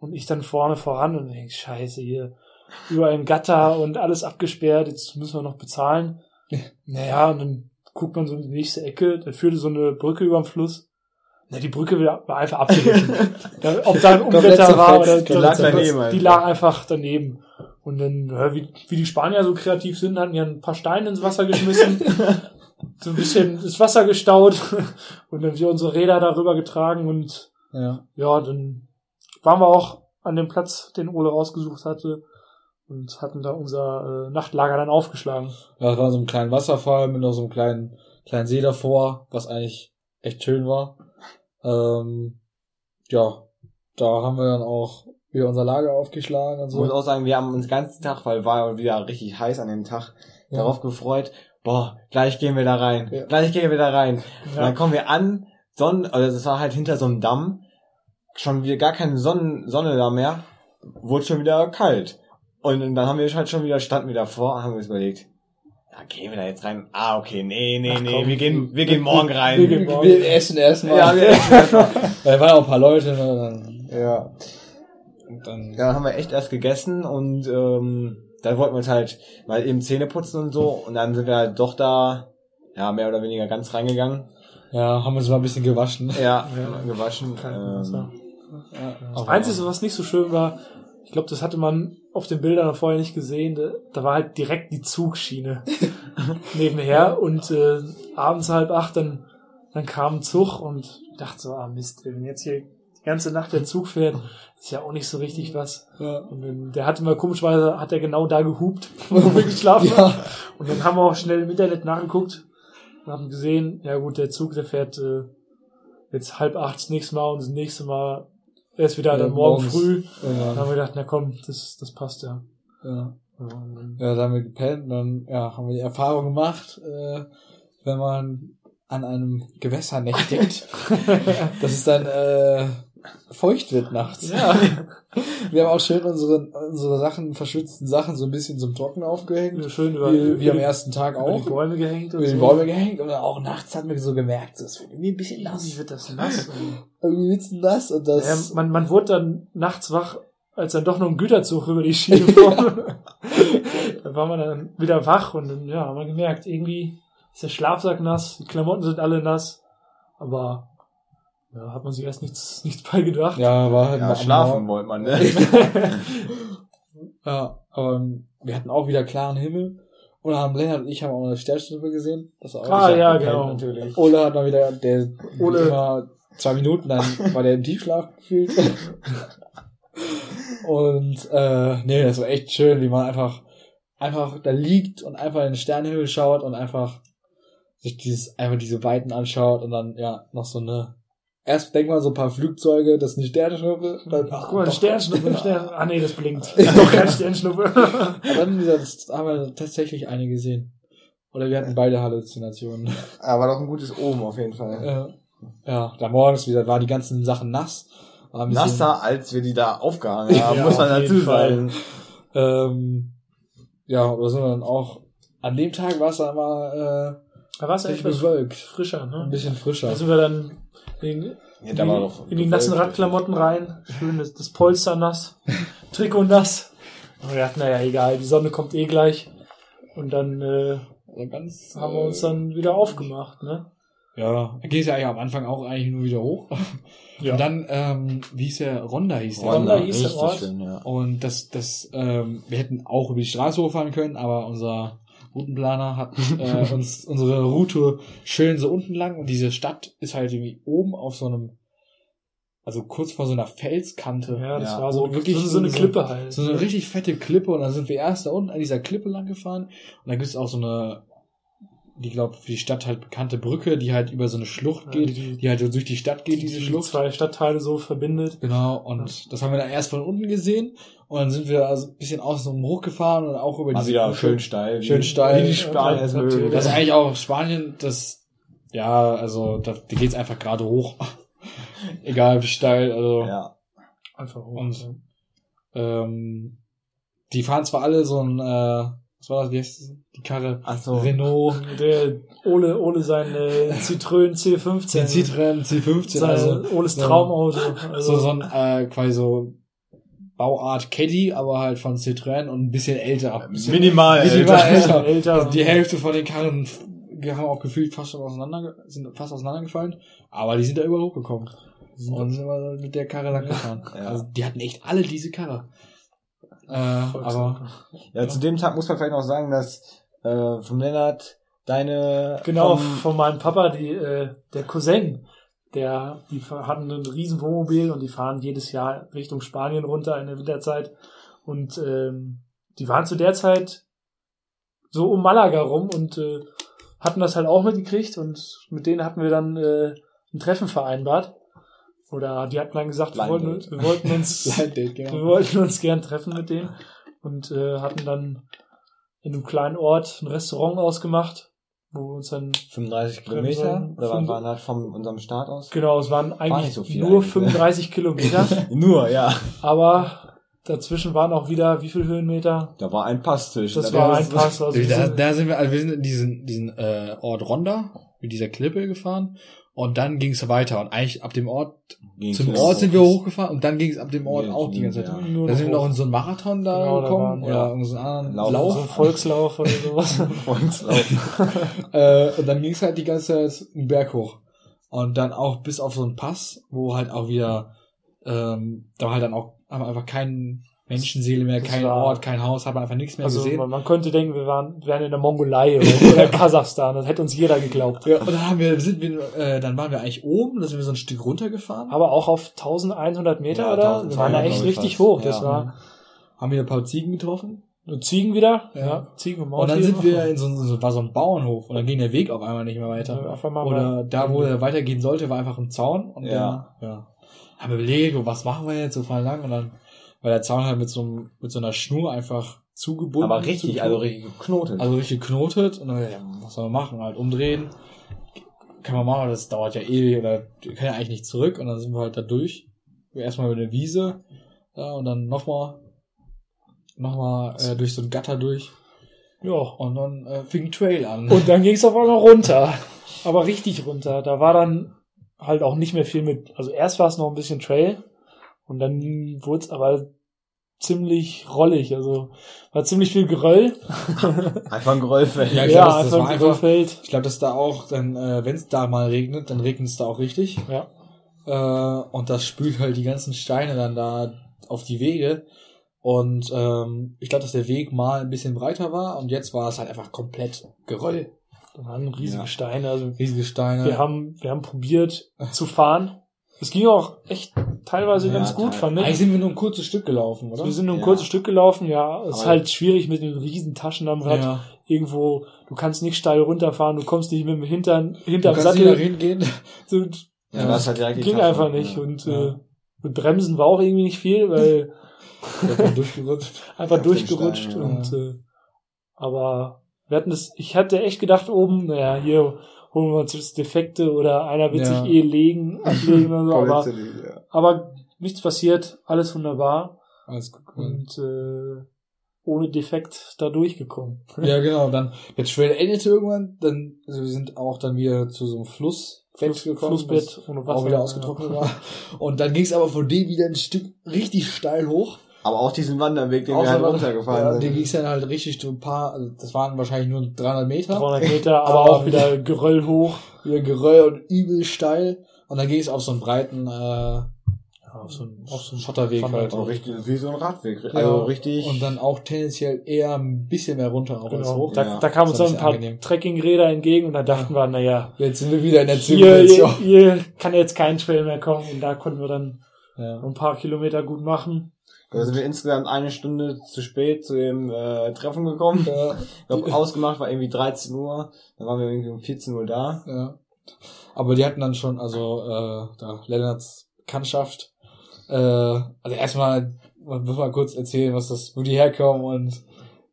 und ich dann vorne voran und denk, scheiße, hier überall ein Gatter und alles abgesperrt, jetzt müssen wir noch bezahlen. Naja, und dann guckt man so in die nächste Ecke, da führte so eine Brücke über den Fluss. Na, die Brücke war einfach abgerissen. Ob da ein Unwetter war oder die lag daneben die lag einfach daneben. Und dann, wie, wie die Spanier so kreativ sind, hatten ja ein paar Steine ins Wasser geschmissen, so ein bisschen das Wasser gestaut und dann wir unsere Räder darüber getragen und Ja. ja, dann waren wir auch an dem Platz, den Ole rausgesucht hatte und hatten da unser äh, Nachtlager dann aufgeschlagen. Ja, das war so ein kleiner Wasserfall mit noch so einem kleinen, kleinen See davor, was eigentlich echt schön war. Ähm, ja, da haben wir dann auch wieder unser Lager aufgeschlagen und Ich muss so. auch sagen, wir haben uns den ganzen Tag, weil war wieder richtig heiß an dem Tag, Ja. darauf gefreut, boah, gleich gehen wir da rein, Ja. gleich gehen wir da rein. Und Ja, dann kommen wir an, Sonnen, also das war halt hinter so einem Damm, schon wieder gar keine Sonnen, Sonne da mehr, wurde schon wieder kalt. Und dann haben wir halt schon wieder, standen wir davor und haben uns überlegt, ja, gehen wir da jetzt rein? Ah, okay, nee, nee, Ach, nee, komm. wir gehen, wir gehen morgen rein. Wir gehen morgen. Wir essen erstmal. Ja, wir essen erstmal. Da waren auch ein paar Leute, ne, Ja. und dann, Ja, dann haben wir echt erst gegessen und ähm, dann wollten wir uns halt mal eben Zähne putzen und so und dann sind wir halt doch da, ja, mehr oder weniger ganz reingegangen. ja, haben uns mal ein bisschen gewaschen. Ja, Ja. gewaschen. Krankenwasser. Ähm, Ja, Das Einzige, was nicht so schön war, ich glaube, das hatte man auf den Bildern vorher nicht gesehen, da, war halt direkt die Zugschiene nebenher und äh, abends halb acht, dann, dann kam ein Zug und ich dachte so, ah Mist, wenn jetzt hier die ganze Nacht der Zug fährt, ist ja auch nicht so richtig was. Ja. Und dann, der hat immer komischweise, hat er genau da gehupt, wo wir geschlafen Ja. haben. Und dann haben wir auch schnell im Internet nachgeguckt und haben gesehen, ja gut, der Zug, der fährt äh, jetzt halb acht das nächste Mal und das nächste Mal erst wieder Ja, dann morgen morgens. früh. Dann Ja, haben wir gedacht, na komm, das, das passt ja. ja. Ja, dann- haben wir gepennt und dann ja, haben wir die Erfahrung gemacht, äh, wenn man an einem Gewässer nächtigt, dass es dann äh, feucht wird nachts. Ja. Wir haben auch schön unsere, unsere Sachen, verschwitzten Sachen so ein bisschen zum Trocken aufgehängt. Schön über, Wie, wie am ersten Tag die- über auch. die Bäume gehängt und Über die so. Bäume gehängt und auch nachts hat man so gemerkt, es wird irgendwie ein bisschen Wie nass. wird das nass? Irgendwie wird's nass und das. ja, man, man wurde dann nachts wach, als dann doch noch ein Güterzug über die Schiene fuhr. da war man dann wieder wach und dann, ja, haben wir gemerkt, irgendwie ist der Schlafsack nass, die Klamotten sind alle nass, aber ja, hat man sich erst nichts, nichts bei gedacht. ja, war halt mal ja, am schlafen Morgen. wollte man, ne? Ja, aber wir hatten auch wieder klaren Himmel. Und haben Lennart und ich haben auch eine Sternschnuppe gesehen. Das war auch Ah, ja, genau. Natürlich. Ole hat mal wieder, der Ole. immer zwei Minuten, dann war der im Tiefschlaf gefühlt. und äh, nee, das war echt schön, wie man einfach einfach da liegt und einfach in den Sternenhimmel schaut und einfach sich dieses einfach diese Weiten anschaut und dann ja noch so eine erst denkt man so ein paar Flugzeuge, das ist eine Sternschnuppe, dann Guck mal, Sternschnuppe, eine Stern ah nee, das blinkt. Doch keine Sternschnuppe. Dann das haben wir tatsächlich eine gesehen. Oder wir hatten beide Halluzinationen. Aber doch ein gutes Omen auf jeden Fall. Ja, ja da morgens wieder waren die ganzen Sachen nass. War Nasser, als wir die da aufgehangen haben, Ja, muss man dazu sagen. Ähm, ja, aber sind wir dann auch, an dem Tag war es dann mal Da war es äh, ja etwas bewölkt. frischer, Ein ne? bisschen frischer. Da sind wir dann in, Ja, in, da doch in die nassen. Radklamotten rein. Schön das, das Polster nass, Trikot nass. Und wir dachten, naja, egal, die Sonne kommt eh gleich. Und dann äh, Also ganz, haben wir uns dann wieder aufgemacht, ne? ja, ging es ja eigentlich am Anfang auch eigentlich nur wieder hoch. Ja. Und dann, ähm, wie hieß der? Ronda hieß der. Ronda hieß der richtig Ort. schön, ja. Und das, das, ähm, wir hätten auch über die Straße hochfahren können, aber unser Routenplaner hat äh, uns unsere Route schön so unten lang und diese Stadt ist halt irgendwie oben auf so einem, also kurz vor so einer Felskante. Ja, das Ja, war so, wirklich so, so eine so- Klippe halt. So eine richtig fette Klippe und dann sind wir erst da unten an dieser Klippe lang gefahren und dann gibt es auch so eine, die glaube für die Stadt halt bekannte Brücke, die halt über so eine Schlucht Ja, geht, die- die, halt so durch die Stadt geht, diese die Schlucht. zwei Stadtteile so verbindet. Genau, und das haben wir dann erst von unten gesehen und dann sind wir also ein bisschen außen hochgefahren und auch über Mal diese wieder Brücke. schön steil. Schön steil. Wie die Spanier es Ja, natürlich. Das ist eigentlich auch Spanien, das, ja, also da, da geht's einfach gerade hoch. egal wie steil, also Ja. Einfach hoch. Und- ähm, die fahren zwar alle so ein, äh, was war das, wie heißt das? die Karre? Ach so. Renault, Der Ole, Ole sein äh, Citroën C15. den Citroën C15, Sein, also Oles so- Traumauto. Also, so, so ein äh, quasi so Bauart Caddy, aber halt von Citroën und ein bisschen älter. Ein bisschen Minimal. Minimal Alter. älter. älter. Also die Hälfte von den Karren haben auch gefühlt fast auseinander, sind fast auseinandergefallen, aber die sind da überall hochgekommen. Und sind immer mit der Karre lang gefahren. Ja. Also die hatten echt alle diese Karre. Äh, aber Ja, zu dem Tag muss man vielleicht noch sagen, dass äh, vom Lennart deine Genau, vom, von meinem Papa, die, äh, der Cousin, der, die hatten ein riesen Wohnmobil und die fahren jedes Jahr Richtung Spanien runter in der Winterzeit. Und ähm, die waren zu der Zeit so um Malaga rum und äh, hatten das halt auch mitgekriegt und mit denen hatten wir dann äh, ein Treffen vereinbart. Oder die hatten dann gesagt, wir wollten, wir wollten uns Date, wir genau. wollten uns gern treffen mit denen und äh, hatten dann in einem kleinen Ort ein Restaurant ausgemacht, wo wir uns dann 35 Kilometer oder waren wir halt von unserem Start aus? Genau, es waren eigentlich nicht so viel nur eigentlich, ne? 35 Kilometer, Nur, ja. aber dazwischen waren auch wieder wie viel Höhenmeter? Da war ein Pass zwischen. Das Da war war ein Pass. Also wir Da, sind- da sind wir, also wir sind in diesen, diesen äh, Ort Ronda, mit dieser Klippe gefahren. Und dann ging es weiter. Und eigentlich ab dem Ort, Ging's zum Ort sind wir hochgefahren und dann ging es ab dem Ort Ja, auch die ganze Zeit. ja. Da sind wir noch in so einen Marathon da Genau, da gekommen waren- oder ja. irgendeinen so einen anderen Lauf. Lauf. so ein Volkslauf oder sowas. Volkslauf. Äh, und dann ging es halt die ganze Zeit einen Berg hoch. Und dann auch bis auf so einen Pass, wo halt auch wieder, ähm, da war halt dann auch haben wir einfach keinen Menschenseele mehr, kein war- Ort, kein Haus, hat man einfach nichts mehr Also gesehen. man, man könnte denken, wir waren, wären in der Mongolei oder, oder Kasachstan. Das hätte uns jeder geglaubt. Ja, und dann haben wir, sind wir, äh, dann waren wir eigentlich oben, dann sind wir so ein Stück runtergefahren. Aber auch auf 1100 Meter, Ja, oder? Wir waren da 1200, echt richtig fast. hoch. Das Ja. war haben wir ein paar Ziegen getroffen. nur Ziegen wieder. Ja. Ja, Ziegen und Und dann sind wir in so, ein- so war so ein Bauernhof und dann ging der Weg auf einmal nicht mehr weiter. Einfach mal Oder da, wo er weitergehen sollte, war einfach ein Zaun. Und Ja. dann, ja. Haben wir überlegt, was machen wir jetzt so voll lang? Und dann war der Zaun halt mit so, einem, mit so einer Schnur einfach zugebunden. Aber richtig, Zu- also richtig geknotet. also richtig geknotet. Und dann, ja, was soll man machen? Halt umdrehen. Kann man machen, aber das dauert ja ewig oder wir können ja eigentlich nicht zurück. Und dann sind wir halt da durch. Erstmal über eine Wiese. Ja, und dann nochmal nochmal äh, durch so ein Gatter durch. Ja. Und dann äh, fing ein Trail an. Und dann ging es auf einmal runter. Aber richtig runter. Da war dann halt auch nicht mehr viel mit. Also erst war es noch ein bisschen Trail und dann wurde es aber ziemlich rollig. Also war ziemlich viel Geröll. einfach ein Geröllfeld. Ja, Ja, ich glaub, das- das einfach ein einfach- Geröllfeld. Ich glaube, dass da auch, dann, äh, wenn es da mal regnet, dann regnet es da auch richtig. Ja. Äh, und das spült halt die ganzen Steine dann da auf die Wege. Und ähm, ich glaube, dass der Weg mal ein bisschen breiter war und jetzt war es halt einfach komplett Geröll. Da waren riesige Ja. Steine. Also Riesige Steine. wir haben, wir haben probiert zu fahren. Es ging auch echt teilweise Ja, ganz gut, teil- fand Eigentlich ich. sind wir nur ein kurzes Stück gelaufen, oder? Wir sind nur ein Ja. kurzes Stück gelaufen, ja. Es ist halt schwierig mit den riesen Taschen am Rad. ja. Irgendwo, du kannst nicht steil runterfahren, du kommst nicht mit dem Hintern, Du hinterm kannst nicht nach Sattel. hinten gehen. So, Ja, das halt direkt ging einfach nicht. Ja. Und äh, mit Bremsen war auch irgendwie nicht viel, weil bin durchgerutscht. einfach durchgerutscht. Stein, und äh, aber wir hatten das, ich hatte echt gedacht oben, naja, hier holen wir uns Defekte oder einer wird Ja. sich eh legen, ablegen oder so, aber, ja. aber nichts passiert, alles wunderbar Alles gut. und äh, ohne Defekt da durchgekommen. Ja, genau. Dann der Trail endete irgendwann. Dann, also wir sind auch dann wieder zu so einem Flussbett Fluss- gekommen. Flussbett ohne was Wasser. auch wieder ausgetrocknet war. Und dann ging es aber von dem wieder ein Stück richtig steil hoch. Aber auch diesen Wanderweg, den wir Außer halt runtergefahren ja, sind. Den ging es dann halt richtig so ein paar, also das waren wahrscheinlich nur 300 Meter. 300 Meter, aber auch wieder Geröll hoch. Wieder Geröll und übel steil. Und dann ging es auf so einen breiten, äh, auf so einen, auf so einen Schotterweg halt. Auch richtig, wie so ein Radweg. Ja, Also richtig. Und dann auch tendenziell eher ein bisschen mehr runter auch als Genau. hoch. Da, Ja. da kamen uns dann ein paar. Trekkingräder entgegen und da dachten wir, naja, Jetzt sind wir wieder in der hier, Zivilisation. hier, hier kann jetzt kein Trail mehr kommen und da konnten wir dann Ja. ein paar Kilometer gut machen. Da sind wir insgesamt eine Stunde zu spät zu dem äh, Treffen gekommen. Ja. Ich glaube, ausgemacht war irgendwie 13 Uhr. Dann waren wir irgendwie um 14 Uhr da. Ja. Aber die hatten dann schon, also äh, da Lennarts Bekanntschaft, äh, also erstmal, man muss mal kurz erzählen, was das, wo die herkommen und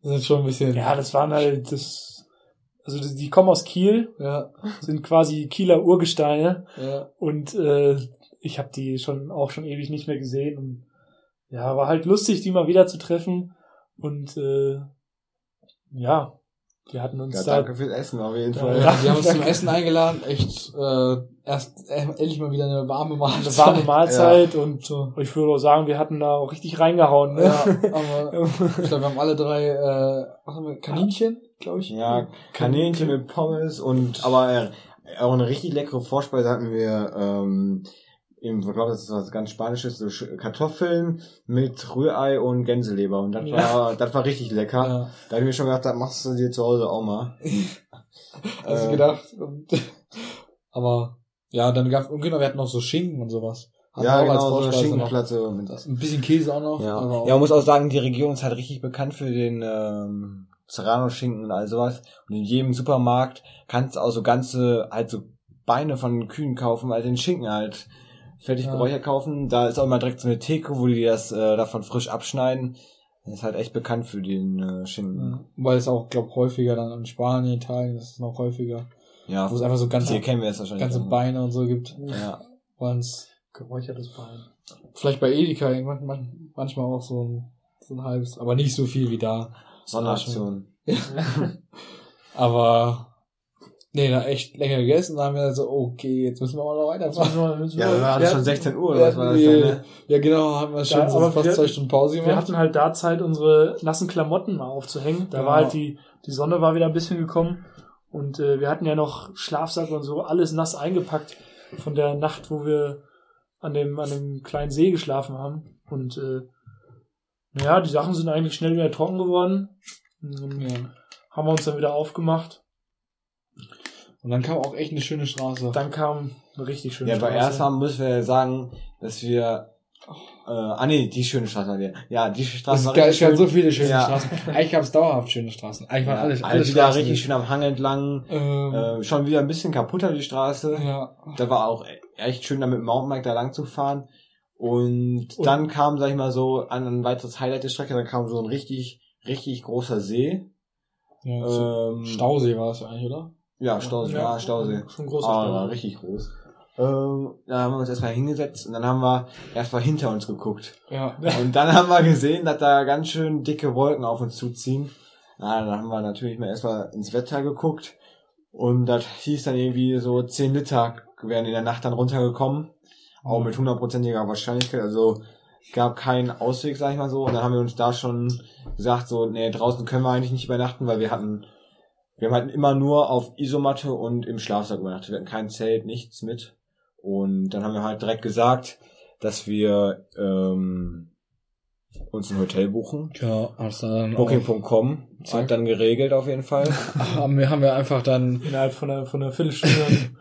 sind schon ein bisschen, Ja, das waren halt das, also die, die kommen aus Kiel, ja, sind quasi Kieler Urgesteine ja, und äh, ich habe die schon auch schon ewig nicht mehr gesehen und ja, war halt lustig, die mal wieder zu treffen und äh, ja, die hatten uns Ja, da danke fürs Essen auf jeden Ja, Fall. Ja, die haben uns zum Essen eingeladen. Echt, äh, erst äh, endlich mal wieder eine warme Mahlzeit. eine warme Mahlzeit und äh, ich würde auch sagen, wir hatten da auch richtig reingehauen. Ne? Ja, aber ich glaube, wir haben alle drei, äh, was haben wir, Kaninchen, glaube ich. Ja, Kaninchen mit Pommes und aber äh, auch eine richtig leckere Vorspeise hatten wir, ähm, ich glaube, das ist was ganz Spanisches, so Kartoffeln mit Rührei und Gänseleber und das Ja. war, das war richtig lecker. Ja, Da habe ich mir schon gedacht, das machst du dir zu Hause auch mal. hast du Äh, gedacht. Und, aber, ja, dann gab genau, wir hatten noch so Schinken und sowas. Hatten Ja, genau, so. Schinkenplatte mit Ein bisschen Käse auch noch. Ja. auch- ja, man muss auch sagen, die Region ist halt richtig bekannt für den ähm, Serrano-Schinken und all sowas. Und in jedem Supermarkt kannst du auch so ganze, halt so Beine von Kühen kaufen, halt den Schinken halt fertig Ja. geräuchert kaufen. Da ist auch immer direkt so eine Theke, wo die das äh, davon frisch abschneiden. Das ist halt echt bekannt für den äh, Schinken. Ja, weil es auch, glaube häufiger dann in Spanien, Italien, das ist noch häufiger. Ja, Wo es einfach so ganze, hier kennen wir es wahrscheinlich. ganze. Beine und so gibt. Ja. Wann's Geräuchertes Bein. vielleicht bei Edeka irgendwann man, manchmal auch so ein, so ein halbes, aber nicht so viel wie da. Sonderaktion. Aber nee, da echt lecker gegessen. Da haben wir so, okay, jetzt müssen wir auch noch weiterfahren. müssen wir- müssen Ja, wir- wir schon hatten- 16 Uhr, oder was war das denn? Ne? Ja, genau, haben wir schon Ja, so fast wir- zwei Stunden Pause gemacht. Wir hatten halt da Zeit, unsere nassen Klamotten mal aufzuhängen. Da Ja. war halt die, die Sonne war wieder ein bisschen gekommen. Und äh, wir hatten ja noch Schlafsack und so, alles nass eingepackt von der Nacht, wo wir an dem, an dem kleinen See geschlafen haben. Und äh, naja, die Sachen sind eigentlich schnell wieder trocken geworden. Und ja. haben wir uns dann wieder aufgemacht. Und dann kam auch echt eine schöne Straße. Dann kam eine richtig schöne Ja, aber Straße. erstmal müssen wir sagen, dass wir äh, ah nee, die schöne Straße war die. Ja, die Straße war geil, richtig es gab schön. so viele schöne Ja. Straßen. Eigentlich gab es dauerhaft schöne Straßen. Eigentlich waren Ja, alle, alle, wieder Straßen richtig schön am Hang entlang. Ähm, Äh, schon wieder ein bisschen kaputter die Straße. ja. Da war auch echt schön, da mit dem Mountainbike da lang zu fahren. Und, Und- dann kam, sag ich mal so, an ein weiteres Highlight der Strecke, dann kam so ein richtig, richtig großer See. ja Ähm, Stausee war es eigentlich, oder? Ja, Stausee, ja, Stausee. Schon großer Ah, war richtig groß. Ähm, da haben wir uns erstmal hingesetzt und dann haben wir erstmal hinter uns geguckt. Ja. Und dann haben wir gesehen, dass da ganz schön dicke Wolken auf uns zuziehen. Na, dann haben wir natürlich mal erstmal ins Wetter geguckt. Und das hieß dann irgendwie so 10 Liter wären in der Nacht dann runtergekommen. Auch mit hundertprozentiger Wahrscheinlichkeit. Also gab keinen Ausweg, sag ich mal so. Und dann haben wir uns da schon gesagt, so, nee, draußen können wir eigentlich nicht übernachten, weil wir hatten, wir haben halt immer nur auf Isomatte und im Schlafsack übernachtet. Wir hatten kein Zelt, nichts mit. Und dann haben wir halt direkt gesagt, dass wir ähm, uns ein Hotel buchen. Genau, hast dann Booking.com hat dann geregelt auf jeden Fall. haben, wir, haben wir einfach dann innerhalb von einer, von einer Viertelstunde ein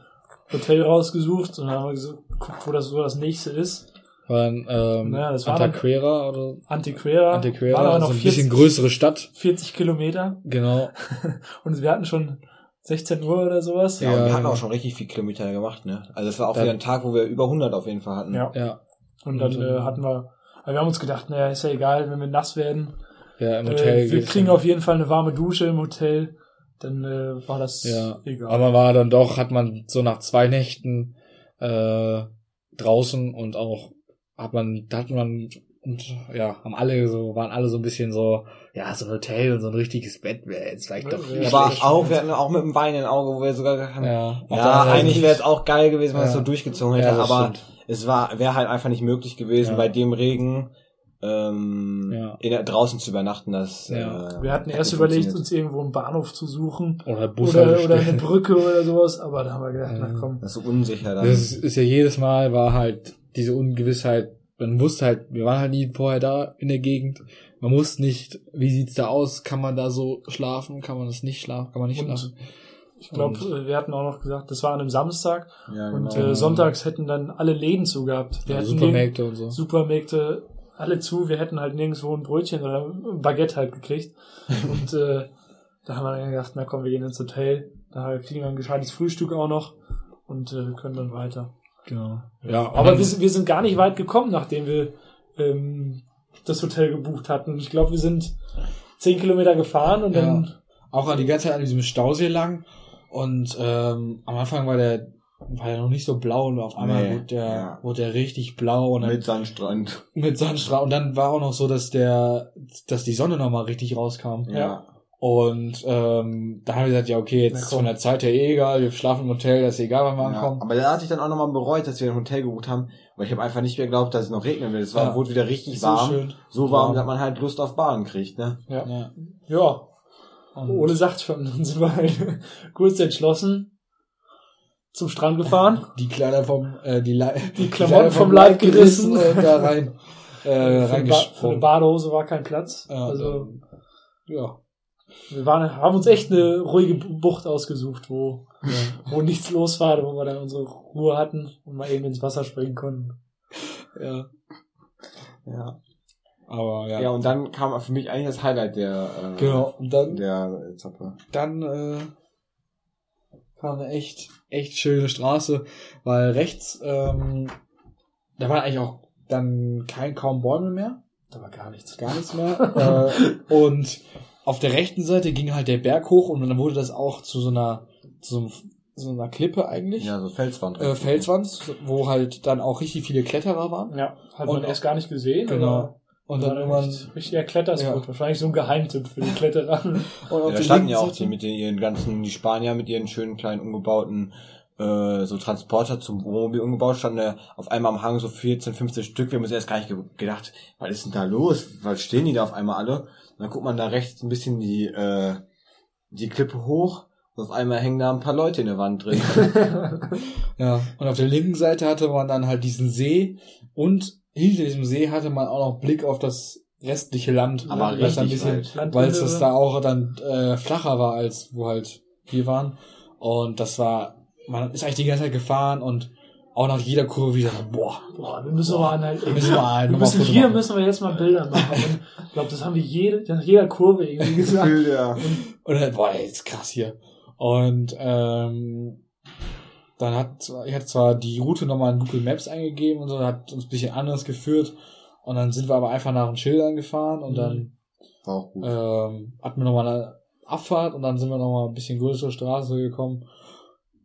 Hotel rausgesucht und dann haben geguckt, wo das so das nächste ist. Waren, ähm, Ja, das war oder Antequera. War Antequera, aber also noch ein bisschen 40, größere Stadt. 40 Kilometer. Genau. Und wir hatten schon 16 Uhr oder sowas. Ja, und Ja. wir hatten auch schon richtig viel Kilometer gemacht, ne? Also es war auch Dann- wieder ein Tag, wo wir über 100 auf jeden Fall hatten. Ja. Ja. Und dann Und, äh, ähm, hatten wir, wir haben uns gedacht, naja, ist ja egal, wenn wir nass werden. Ja, im Äh, Hotel. wir geht's kriegen dann- auf jeden Fall eine warme Dusche im Hotel. Dann äh, war das Ja, egal. aber man war dann doch, hat man so nach zwei Nächten äh, draußen und auch hat man, da hat man und ja, haben alle so, waren alle so ein bisschen so, ja, so ein Hotel und so ein richtiges Bett wäre jetzt vielleicht doch Ja, Aber auch, wir hatten auch mit dem Wein im Auge, wo wir sogar haben, ja, ja, anderen Seite eigentlich nicht. wäre es auch geil gewesen, wenn man es Ja. so durchgezogen hätte, Ja, aber stimmt. es war, wäre halt einfach nicht möglich gewesen, Ja. bei dem Regen ähm, Ja. in draußen zu übernachten. Das, Ja. äh, wir hatten hat erst überlegt, uns irgendwo einen Bahnhof zu suchen. oder Bus Oder, oder eine Brücke oder sowas. Aber da haben wir gedacht, Ja. na komm. Das ist so unsicher dann. Das ist, ist ja jedes Mal war halt diese Ungewissheit. Man wusste halt, wir waren halt nie vorher da in der Gegend. Man wusste nicht, wie sieht's da aus? Kann man da so schlafen? Kann man das nicht schlafen? Kann man nicht Und schlafen? ich glaube, wir hatten auch noch gesagt, das war an einem Samstag. ja, Und genau. äh, sonntags hätten dann alle Läden zu gehabt. Wir Ja, hätten Supermärkte und so. Supermärkte alle zu. Wir hätten halt nirgendwo ein Brötchen oder ein Baguette halt gekriegt. Und äh, da haben wir dann gedacht, na komm, wir gehen ins Hotel. Da kriegen wir ein gescheites Frühstück auch noch und äh, können dann weiter. Genau. Ja, Aber wir, sind- wir sind gar nicht weit gekommen, nachdem wir ähm, das Hotel gebucht hatten. Ich glaube, wir sind zehn Kilometer gefahren und dann auch die ganze Zeit an diesem Stausee lang. Und ähm, am Anfang war der war ja noch nicht so blau und auf einmal Nee, wurde der, ja. wurde der richtig blau und dann Mit Sandstrand. mit Sandstrahl und dann war auch noch so, dass der, dass die Sonne nochmal richtig rauskam. Ja. Und ähm, da haben wir gesagt, ja okay, jetzt komm. von der Zeit her eh egal, wir schlafen im Hotel, das ist egal, wann wir ja. ankommen. Aber da hatte ich dann auch nochmal bereut, dass wir ein Hotel gebucht haben, weil ich habe einfach nicht mehr geglaubt, dass es noch regnen wird. Es war, Ja. wurde wieder richtig So warm. schön. So warm, Warm. dass man halt Lust auf Baden kriegt, ne? Ja. Ja. Ja, Und Ole sagt schon, dann sind wir halt kurz entschlossen zum Strand gefahren. die Kleider vom, äh, die, Le Die Klamotten vom Leib gerissen. und da rein, äh, für, eine ba für eine. Badehose war kein Platz. Ja, also dann- ja. Wir waren, haben uns echt eine ruhige Bucht ausgesucht, wo, ja. wo nichts los war, wo wir dann unsere Ruhe hatten und mal eben ins Wasser springen konnten. ja. Ja. Aber ja. Ja, und dann kam für mich eigentlich das Highlight der, äh, genau. Und dann, der Etappe. dann äh, kam eine echt, echt schöne Straße, weil rechts, ähm, da waren eigentlich auch dann kein kaum Bäume mehr. Da war gar nichts. gar nichts mehr. äh, und auf der rechten Seite ging halt der Berg hoch und dann wurde das auch zu so einer, zu so, einem, so einer Klippe eigentlich. Ja, so Felswand. Äh, Felswand, wo halt dann auch richtig viele Kletterer waren. Ja, hat Und man erst gar nicht gesehen. Genau. aber Und dann irgendwann. richtiger Kletterspot. Ja. Wahrscheinlich so ein Geheimtipp für die Kletterer. Und Ja, da standen ja auch die mit den, ihren ganzen, die Spanier mit ihren schönen kleinen umgebauten äh, so Transporter zum Wohnmobil umgebaut, standen da auf einmal am Hang so 14, 15 Stück. Wir haben uns erst gar nicht ge gedacht, was ist denn da los? Was stehen die da auf einmal alle? Und dann guckt man da rechts ein bisschen die, äh, die Klippe hoch und auf einmal hängen da ein paar Leute in der Wand drin. Ja. Und auf der linken Seite hatte man dann halt diesen See und hinter diesem See hatte man auch noch Blick auf das restliche Land. Aber ein bisschen, weit. weil es das da auch dann äh, flacher war, als wo halt wir waren. Und das war, man ist eigentlich die ganze Zeit gefahren und auch nach jeder Kurve wieder, so, boah, Boah, wir müssen aber anhalten. müssen wir ein, Wir müssen hier machen. müssen wir jetzt mal Bilder machen. Und ich glaube, das haben wir jede, nach jeder Kurve irgendwie gesagt. Gefühl, ja. Und dann, boah, ey, ist krass hier. Und ähm, dann hat zwar- ich hatte zwar die Route nochmal in Google Maps eingegeben und so, hat uns ein bisschen anders geführt. Und dann sind wir aber einfach nach den Schildern gefahren und Mhm. dann War auch gut. ähm, hatten wir nochmal eine Abfahrt und dann sind wir nochmal ein bisschen größere Straße gekommen,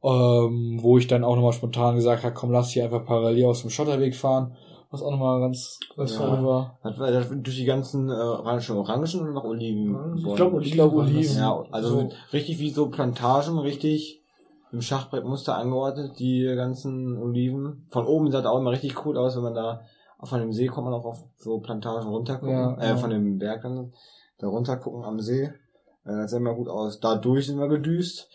ähm, wo ich dann auch nochmal spontan gesagt habe, komm, lass hier einfach parallel aus dem Schotterweg fahren, was auch nochmal ganz, ganz Ja. cool war. Das war, das, durch die ganzen, äh, waren schon Orangen oder noch Oliven? Ich glaube, Oliven. Ich glaub. Oliven. Ja, also So. richtig wie so Plantagen, richtig im Schachbrettmuster angeordnet, die ganzen Oliven. Von oben sah das auch immer richtig cool aus, wenn man da auf einem See kommt man auch auf so Plantagen runtergucken, Ja, äh, ja. von dem Berg dann da runtergucken am See. Äh, das sah immer gut aus. Dadurch sind wir gedüst.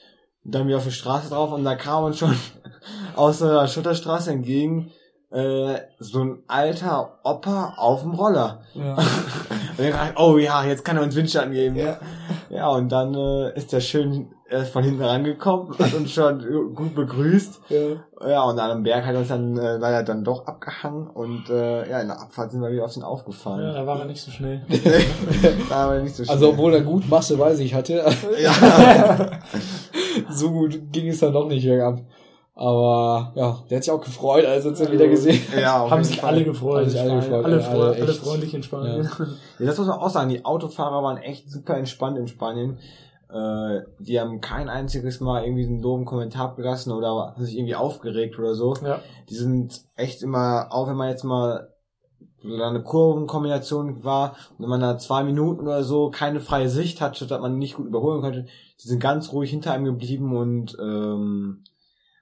Dann wieder auf die Straße drauf und da kam uns schon aus der Schutterstraße entgegen äh, so ein alter Opa auf dem Roller. Ja. Und wir dachten, oh ja, jetzt kann er uns Windschatten geben. Ja. Ja, und dann äh, ist er schön äh, von hinten rangekommen, hat uns schon gut begrüßt. ja. Ja, und an einem Berg hat er uns dann äh, leider dann doch abgehangen und äh, ja, in der Abfahrt sind wir wieder auf den Ja, aufgefahren. da war er nicht so schnell. da war nicht so Also obwohl er gut Masse bei sich hatte, ja. so gut ging es dann doch nicht bergab. Aber ja, der hat sich auch gefreut, als er uns dann wieder gesehen. ja, auf Haben sich alle gefreut. Haben sich alle alle, gefreut, alle, alle alle freundlich in Spanien. Ja, das muss man auch sagen, die Autofahrer waren echt super entspannt in Spanien. Äh, die haben kein einziges Mal irgendwie einen doofen Kommentar abgelassen oder haben sich irgendwie aufgeregt oder so. Ja. Die sind echt immer, auch wenn man jetzt mal da eine Kurvenkombination war und wenn man da zwei Minuten oder so keine freie Sicht hatte, dass man nicht gut überholen konnte, die sind ganz ruhig hinter einem geblieben und ähm,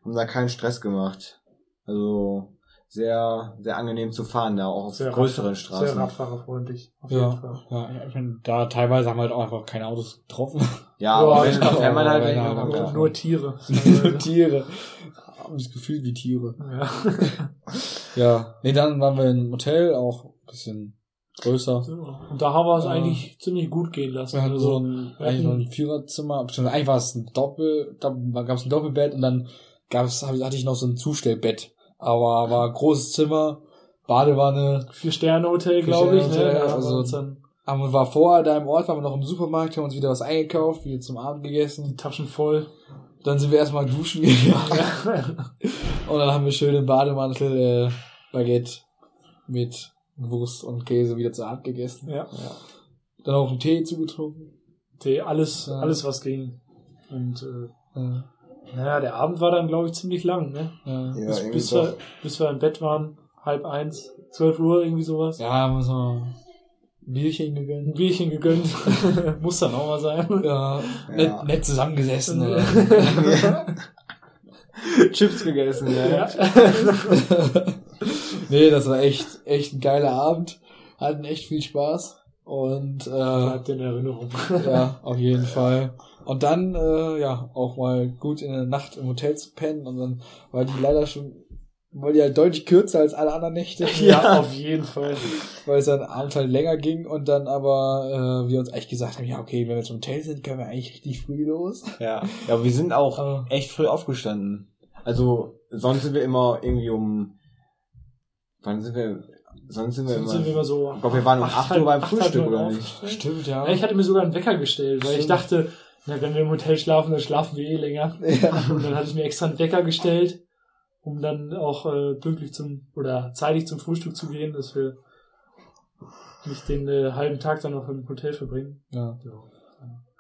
haben da keinen Stress gemacht. Also sehr, sehr angenehm zu fahren da, auch auf Sehr größeren Rad- Straßen. Sehr radfahrerfreundlich. Auf jeden Ja, Fall. ja, ich meine, da teilweise haben halt auch einfach keine Autos getroffen. Ja, Ja, aber ich wenn, da glaub, fährt man halt ja, kann Nur, nur Tiere. Nur Tiere. Haben das Gefühl wie Tiere. ja. Ja. Nee, dann waren wir im Hotel, auch ein bisschen größer. Und da haben wir es Ja. eigentlich ziemlich gut gehen lassen. Wir hatten Also, so ein, eigentlich so hatten- ein Viererzimmer, beziehungsweise eigentlich war es ein Doppel, da gab es ein Doppelbett und dann gab's, hatte ich noch so ein Zustellbett. Aber war ein großes Zimmer, Badewanne, Vier-Sterne-Hotel, glaube ich. Ne? Da haben wir also- wir war vorher da im Ort, waren wir noch im Supermarkt, haben uns wieder was eingekauft, wieder zum Abend gegessen. die Taschen voll. Dann sind wir erstmal duschen gegangen. Ja. Und dann haben wir schön im Bademantel äh, Baguette mit Wurst und Käse wieder zur Abend gegessen. ja. Dann auch einen Tee zugetrunken. Tee, alles, Ja. alles was ging. Und äh, Ja. Naja, der Abend war dann, glaube ich, ziemlich lang, ne? Ja, Ja, bis, bis, wir, bis wir im Bett waren, halb eins, zwölf Uhr, irgendwie sowas. ja haben wir so ein Bierchen Ein gegönnt. Bierchen gegönnt. Muss dann auch mal sein. Ja, Ja. nett, nett zusammengesessen. oder? Chips gegessen, ja. Ja. nee, das war echt, echt ein geiler Abend. Hatten echt viel Spaß. Und äh, Bleibt in Erinnerung. ja, auf jeden Fall. Und dann, äh, ja, auch mal gut in der Nacht im Hotel zu pennen. Und dann war die leider schon, weil die halt deutlich kürzer als alle anderen Nächte. Ja, auf jeden Fall. weil es dann abends halt länger ging und dann aber äh, wir uns echt gesagt haben, ja okay, wenn wir im Hotel sind, können wir eigentlich richtig früh los. Ja. ja, aber wir sind auch Aber- echt früh aufgestanden. Also, sonst sind wir immer irgendwie um, wann sind wir, sonst sind wir Sonst immer, sind wir immer so. ich glaube, wir waren um 8 Uhr beim Frühstück, oder nicht? Stimmt, ja. Ja, ich hatte mir sogar einen Wecker gestellt, weil ich Stimmt. dachte, na, wenn wir im Hotel schlafen, dann schlafen wir eh länger. Und dann hatte ich mir extra einen Wecker gestellt, um dann auch äh, pünktlich zum oder zeitig zum Frühstück zu gehen, dass wir nicht den äh, halben Tag dann noch im Hotel verbringen. ja.